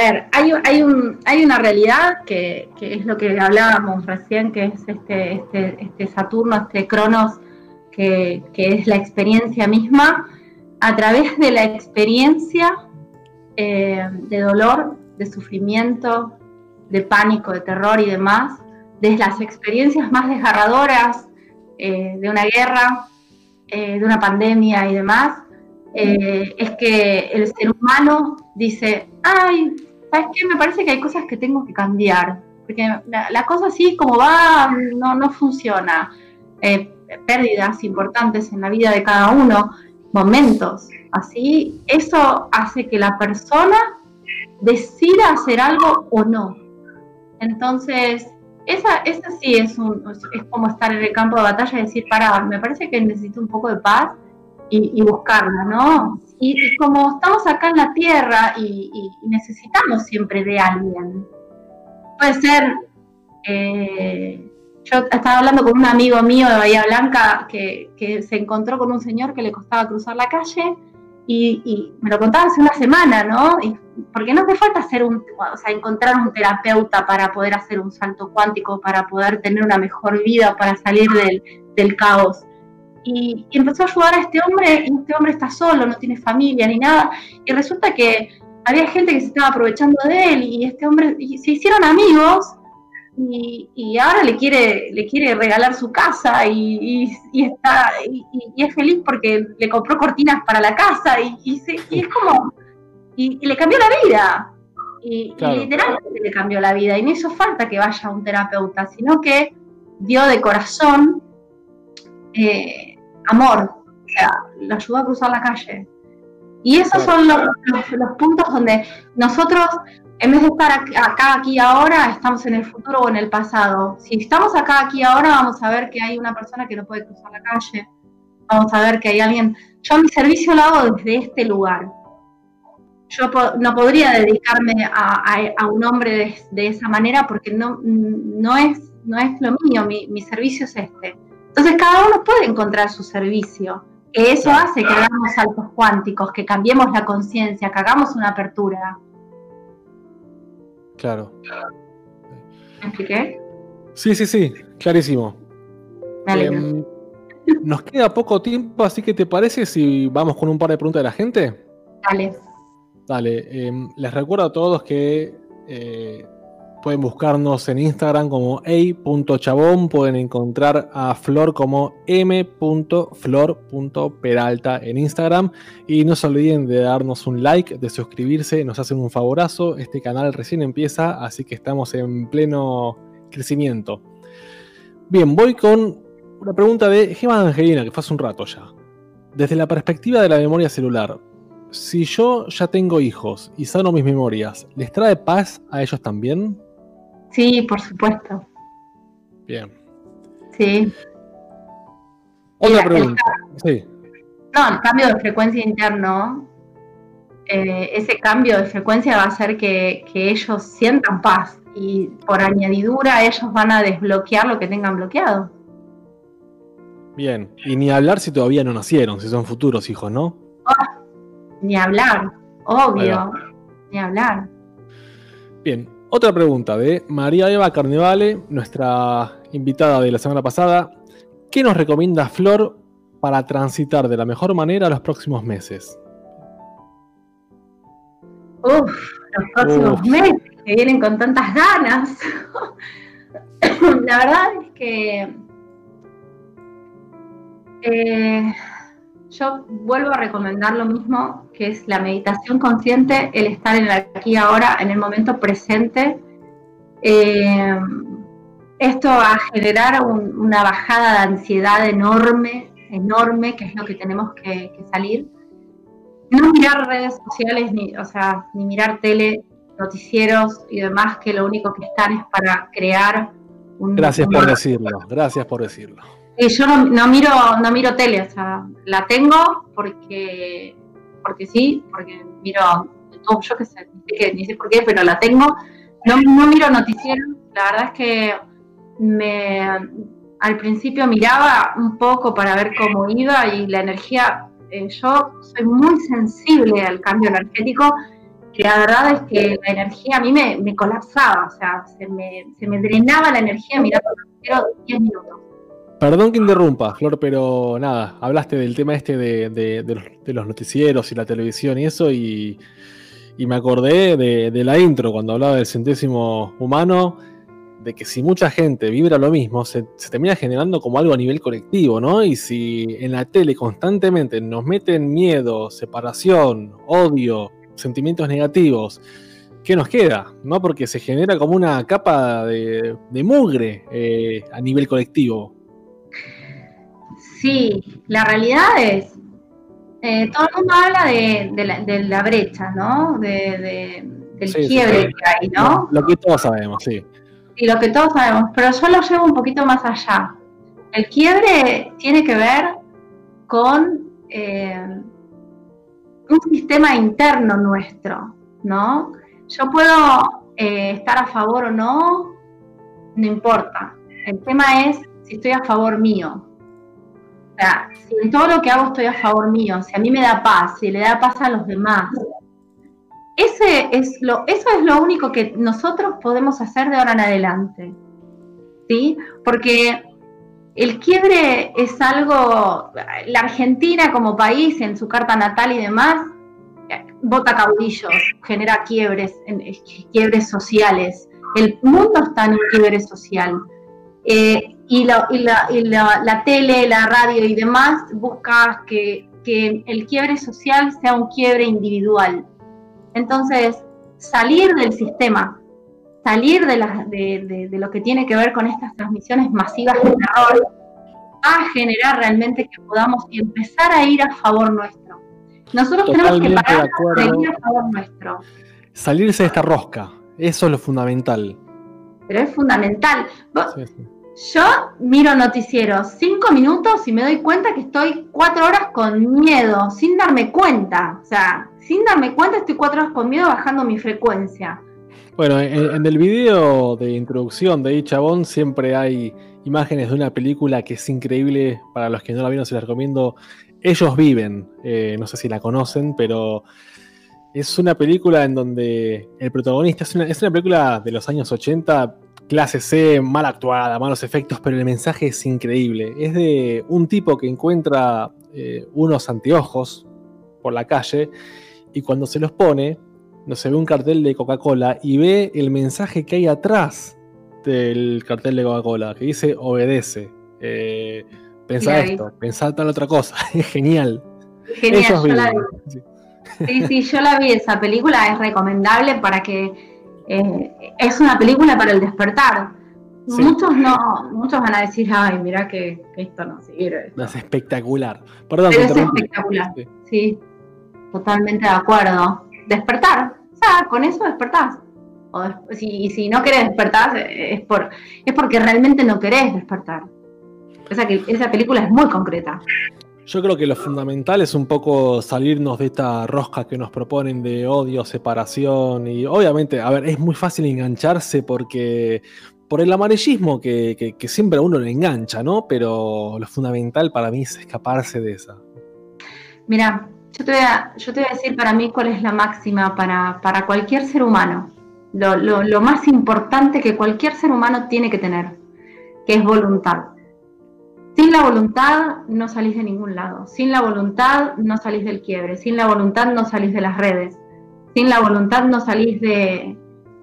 Ver, hay, hay, un, hay una realidad que, es lo que hablábamos recién, que es este, este, este Saturno, este Cronos, que, es la experiencia misma. A través de la experiencia eh, de dolor, de sufrimiento, de pánico, de terror y demás, desde las experiencias más desgarradoras eh, de una guerra, de una pandemia y demás, eh, es que el ser humano dice, ay, ¿sabes qué? Me parece que hay cosas que tengo que cambiar, porque la, cosa así como va no, no funciona. Eh, pérdidas importantes en la vida de cada uno, momentos así, eso hace que la persona decida hacer algo o no. Entonces, esa, esa sí es, un, es como estar en el campo de batalla y decir, para, me parece que necesito un poco de paz y, buscarla, ¿no? Y, como estamos acá en la Tierra y, necesitamos siempre de alguien, puede ser, eh, yo estaba hablando con un amigo mío de Bahía Blanca que, se encontró con un señor que le costaba cruzar la calle y, me lo contaba hace una semana, ¿no? Y, porque no hace falta hacer un, o sea, encontrar un terapeuta para poder hacer un salto cuántico, para poder tener una mejor vida, para salir del caos y, empezó a ayudar a este hombre y este hombre está solo, no tiene familia ni nada. Y resulta que había gente que se estaba aprovechando de él y este hombre se hicieron amigos y, ahora le quiere, le quiere regalar su casa y, está, y, es feliz porque le compró cortinas para la casa y, es como, y, le cambió la vida. Y, literalmente le cambió la vida y no hizo falta que vaya a un terapeuta, sino que dio de corazón eh, amor, o sea, lo ayudó a cruzar la calle. Y esos son los, puntos donde nosotros, en vez de estar acá, aquí, ahora, estamos en el futuro o en el pasado. Si estamos acá, aquí, ahora, vamos a ver que hay una persona que no puede cruzar la calle. Vamos a ver que hay alguien. Yo mi servicio lo hago desde este lugar. Yo no podría dedicarme a, un hombre de, esa manera porque no, no, es, no es lo mío. Mi, mi servicio es este. Entonces cada uno puede encontrar su servicio. Que eso hace que hagamos saltos cuánticos, que cambiemos la conciencia, que hagamos una apertura. Claro. ¿Me expliqué? Sí, sí, sí, clarísimo. Em, nos queda poco tiempo, así que ¿te parece si vamos con un par de preguntas de la gente? Dale. Dale. Em, les recuerdo a todos que eh, Pueden buscarnos en Instagram como a.chabón. Pueden encontrar a Flor como m.flor.peralta en Instagram. Y no se olviden de darnos un like, de suscribirse. Nos hacen un favorazo. Este canal recién empieza, así que estamos en pleno crecimiento. Bien, voy con una pregunta de Gemma Angelina, que fue hace un rato ya. Desde la perspectiva de la memoria celular, si yo ya tengo hijos y sano mis memorias, ¿les trae paz a ellos también? Sí, por supuesto. Bien. Sí. Otra pregunta. sí. No, el cambio de frecuencia interno, eh, ese cambio de frecuencia va a hacer que, ellos sientan paz y por añadidura ellos van a desbloquear lo que tengan bloqueado. Bien, y ni hablar si todavía no nacieron, si son futuros hijos, ¿no? Oh, ni hablar, obvio, ni hablar. Bien, otra pregunta de María Eva Carnevale, nuestra invitada de la semana pasada. ¿Qué nos recomienda Flor para transitar de la mejor manera los próximos meses? Uf, los próximos meses que vienen con tantas ganas. la verdad es que eh, yo vuelvo a recomendar lo mismo, que es la meditación consciente, el estar en el aquí ahora, en el momento presente. Eh, esto va a generar una bajada de ansiedad enorme, enorme, que es lo que tenemos que, salir. No mirar redes sociales, ni, o sea, ni mirar tele noticieros y demás que lo único que están es para crear un... Gracias por decirlo, gracias por decirlo. Yo no, no miro no miro tele, o sea, la tengo porque porque sí, porque miro YouTube, yo qué sé, qué- ni sé por qué, pero la tengo. No, no miro noticieros, la verdad es que me al principio miraba un poco para ver cómo iba y la energía, eh, yo soy muy sensible al cambio energético, que la verdad es que la energía a mí me, me colapsaba, o sea, se me, se me drenaba la energía mirando noticiero 10 minutos. Perdón que interrumpa, Flor, pero nada, hablaste del tema este de, los, noticieros y la televisión y eso, y, me acordé de, la intro cuando hablaba del centésimo humano, de que si mucha gente vibra lo mismo, se, termina generando como algo a nivel colectivo, ¿no? Y si en la tele constantemente nos meten miedo, separación, odio, sentimientos negativos, ¿qué nos queda? ¿No? Porque se genera como una capa de, de mugre eh, a nivel colectivo. Sí, la realidad es, eh, todo el mundo habla de, de la, de la brecha, ¿no? De, de- del Sí, sí, quiebre sí. que hay, ¿no? Lo que todos sabemos, sí. Y lo que todos sabemos, pero yo lo llevo un poquito más allá. El quiebre tiene que ver con eh, un sistema interno nuestro, ¿no? Yo puedo eh, estar a favor o no, no importa. El tema es si estoy a favor mío. Sea, si en todo lo que hago estoy a favor mío, si a mí me da paz, si le da paz a los demás. Ese es lo, eso es lo único que nosotros podemos hacer de ahora en adelante. ¿Sí? Porque el quiebre es algo, la Argentina como país, en su carta natal y demás, vota caudillos, genera quiebres, eh, quiebres sociales. El mundo está en un quiebre social. Eh, y la, y la- y la- la tele, la radio y demás busca que, que el quiebre social sea un quiebre individual. Entonces, salir del sistema, salir de, las- de- de- de lo que tiene que ver con estas transmisiones masivas de terror, va a generar realmente que podamos empezar a ir a favor nuestro. Nosotros tenemos que parar de ir a favor nuestro. Salirse de esta rosca, eso es lo fundamental. Pero es fundamental. Sí, sí. Yo miro noticieros cinco minutos y me doy cuenta que estoy cuatro horas con miedo, sin darme cuenta. O sea, sin darme cuenta estoy cuatro horas con miedo bajando mi frecuencia. Bueno, en, el video de introducción de Chabón siempre hay imágenes de una película que es increíble. Para los que no la vieron, se la recomiendo. Ellos viven. Eh, no sé si la conocen, pero es una película en donde el protagonista es una película de los años 80, clase C, mal actuada, malos efectos, pero el mensaje es increíble. Es de un tipo que encuentra eh, unos anteojos por la calle y cuando se los pone, no se ve un cartel de Coca-Cola y ve el mensaje que hay atrás del cartel de Coca-Cola, que dice obedece. Eh, pensá esto, pensá tal otra cosa. Es genial. Genial, yo la vi. Sí. Sí, sí, yo la vi, esa película es recomendable para que eh, es una película para el despertar. Sí. Muchos no, muchos van a decir, ay, mira que, que esto no sirve. Es espectacular. Perdón, Pero es espectacular. Sí. Sí, totalmente de acuerdo. Despertar, o sea, con eso despertás. O des- si, y si no querés despertar, eh, es, por, es porque realmente no querés despertar. Esa, que, esa película es muy concreta. Yo creo que lo fundamental es un poco salirnos de esta rosca que nos proponen de odio, separación y obviamente, a ver, es muy fácil engancharse porque por el amarillismo que, siempre a uno le engancha, ¿no? Pero lo fundamental para mí es escaparse de esa. Mira, yo te, voy a, decir para mí cuál es la máxima para, para cualquier ser humano. Lo más importante que cualquier ser humano tiene que tener, que es voluntad. Sin la voluntad no salís de ningún lado. Sin la voluntad no salís del quiebre. Sin la voluntad no salís de las redes. Sin la voluntad no salís de,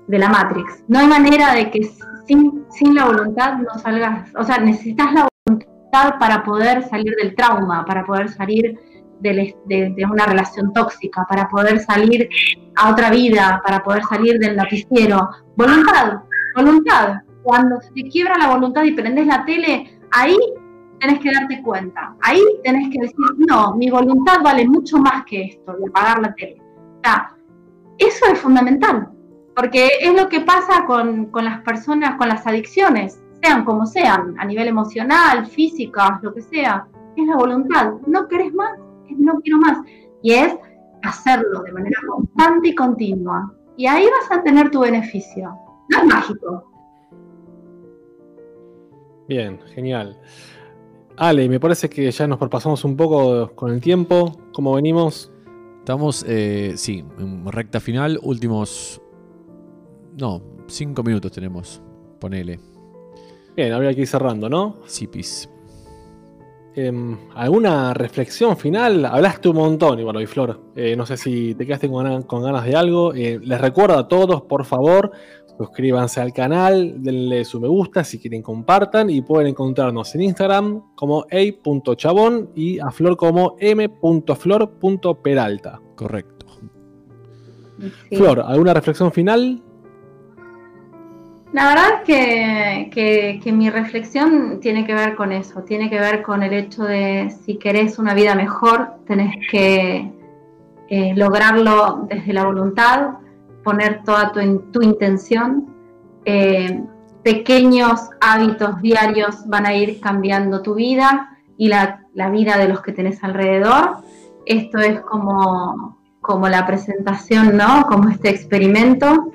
la Matrix. No hay manera de que sin, la voluntad no salgas. O sea, necesitas la voluntad para poder salir del trauma, para poder salir de una relación tóxica, para poder salir a otra vida, para poder salir del noticiero. Voluntad, voluntad. Cuando se te quiebra la voluntad y prendes la tele, ahí tenés que darte cuenta. Ahí tenés que decir, no, mi voluntad vale mucho más que esto, de apagar la tele. O sea, eso es fundamental. Porque es lo que pasa con, las personas, con las adicciones, sean como sean, a nivel emocional, física, lo que sea. Es la voluntad. No querés más, no quiero más. Y es hacerlo de manera constante y continua. Y ahí vas a tener tu beneficio. No es mágico. Bien, genial. Ale, me parece que ya nos propasamos un poco con el tiempo. ¿Cómo venimos? Estamos, eh, sí, en recta final, últimos. No, cinco minutos tenemos. Ponele. Bien, habría que ir cerrando, ¿no? Sí, pis. Em, ¿Alguna reflexión final? Hablaste un montón, igual hoy, Flor. Eh, no sé si te quedaste con, ganas de algo. Eh, les recuerdo a todos, por favor, suscríbanse al canal, denle su me gusta si quieren compartan y pueden encontrarnos en Instagram como a.chabón y a Flor como m.flor.peralta. Correcto. Flor, ¿alguna reflexión final? La verdad es que, mi reflexión tiene que ver con eso, tiene que ver con el hecho de si querés una vida mejor, tenés que eh, lograrlo desde la voluntad, poner toda tu, tu intención. Eh, pequeños hábitos diarios van a ir cambiando tu vida y la, la, vida de los que tenés alrededor. Esto es como, como la presentación, ¿no? Como este experimento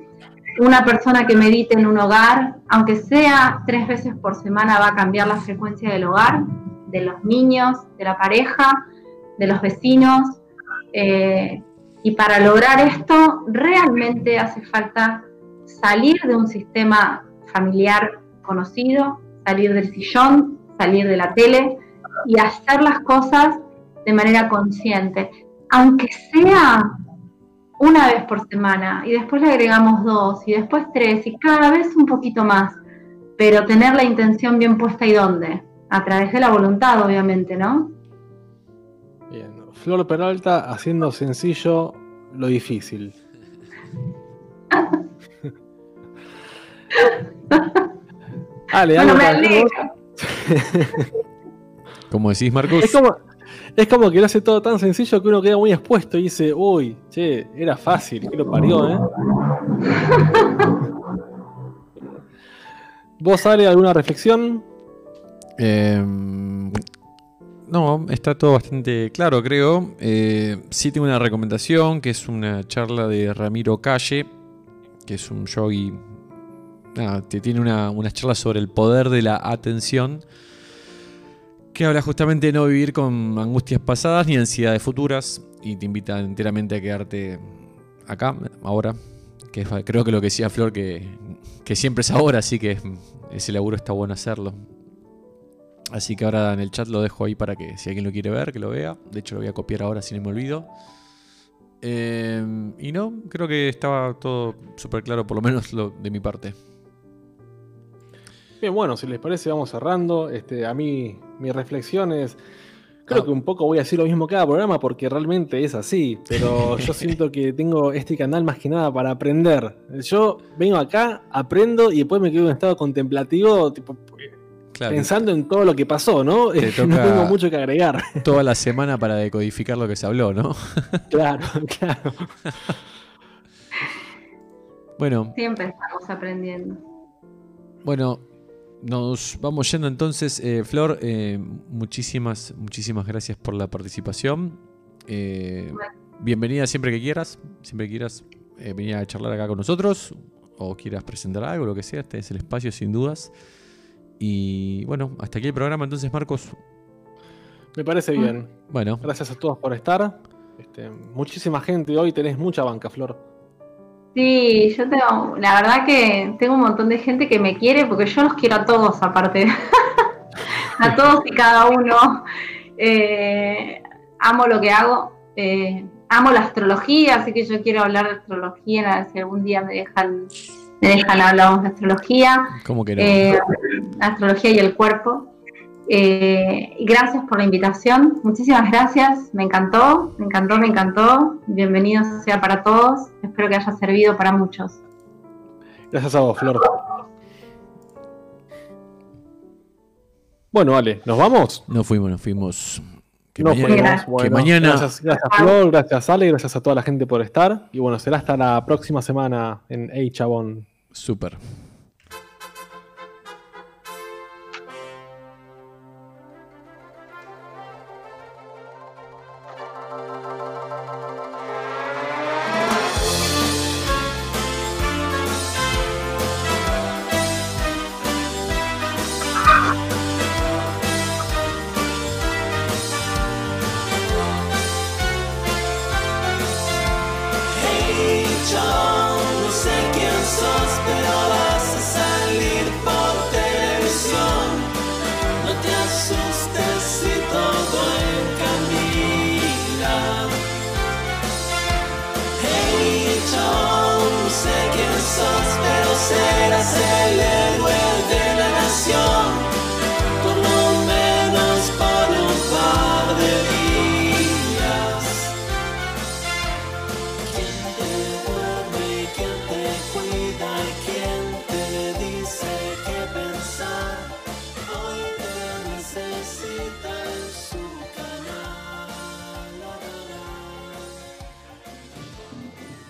una persona que medite en un hogar, aunque sea tres veces por semana, va a cambiar la frecuencia del hogar, de los niños, de la pareja, de los vecinos. Eh, y para lograr esto, realmente hace falta salir de un sistema familiar conocido, salir del sillón, salir de la tele y hacer las cosas de manera consciente, aunque sea una vez por semana y después le agregamos dos y después tres y cada vez un poquito más, pero tener la intención bien puesta y dónde, a través de la voluntad obviamente, ¿no? Flor Peralta haciendo sencillo lo difícil. Ale, bueno, me Como decís, Marcos. Es como que lo hace todo tan sencillo que uno queda muy expuesto y dice, uy, che, era fácil, que lo parió, ¿eh? ¿Vos, sale alguna reflexión? Em, no, está todo bastante claro, creo. Eh, sí tengo una recomendación, que es una charla de Ramiro Calle, que es un yogi. que tiene una, unas charlas sobre el poder de la atención que habla justamente de no vivir con angustias pasadas ni ansiedades futuras y te invita enteramente a quedarte acá, ahora. Que creo que lo que decía Flor, que, siempre es ahora, así que ese laburo está bueno hacerlo. Así que ahora en el chat lo dejo ahí para que si alguien lo quiere ver, que lo vea. De hecho lo voy a copiar ahora si no me olvido. Eh, y no, creo que estaba todo súper claro, por lo menos lo de mi parte. Bien, bueno, si les parece, vamos cerrando. Este, a mí, mi reflexión es. Creo ah. que un poco voy a decir lo mismo cada programa porque realmente es así, pero yo siento que tengo este canal más que nada para aprender. Yo vengo acá, aprendo y después me quedo en un estado contemplativo, tipo, pensando en todo lo que pasó, ¿no? no tengo mucho que agregar. Toda la semana para decodificar lo que se habló, ¿no? claro, claro. Bueno. Siempre estamos aprendiendo. Bueno, nos vamos yendo entonces. Eh, Flor, eh, muchísimas, muchísimas gracias por la participación. Eh, bienvenida siempre que quieras. Siempre que quieras venir a charlar acá con nosotros o quieras presentar algo, lo que sea. Este es el espacio, sin dudas. Y bueno, hasta aquí el programa entonces, Marcos. Me parece bien. Bueno. Gracias a todos por estar. Este, muchísima gente hoy, tenés mucha banca, Flor. Sí, yo tengo, la verdad que tengo un montón de gente que me quiere porque yo los quiero a todos aparte, a todos y cada uno. Eh, amo lo que hago, eh, amo la astrología, así que yo quiero hablar de astrología, a ver si algún día me dejan, me dejan hablar de astrología. ¿Cómo que no? Eh, astrología y el cuerpo. Eh, gracias por la invitación, muchísimas gracias, me encantó, me encantó, me encantó. Bienvenido sea para todos, espero que haya servido para muchos. Gracias a vos, Flor. Bueno, vale, ¿nos vamos? Nos fuimos, nos fuimos. Que Nos mañana, fuimos. que Bueno, mañana- Gracias, gracias Flor, gracias Ale, gracias a toda la gente por estar. Y bueno, será hasta la próxima semana en Hey Chabón. Súper.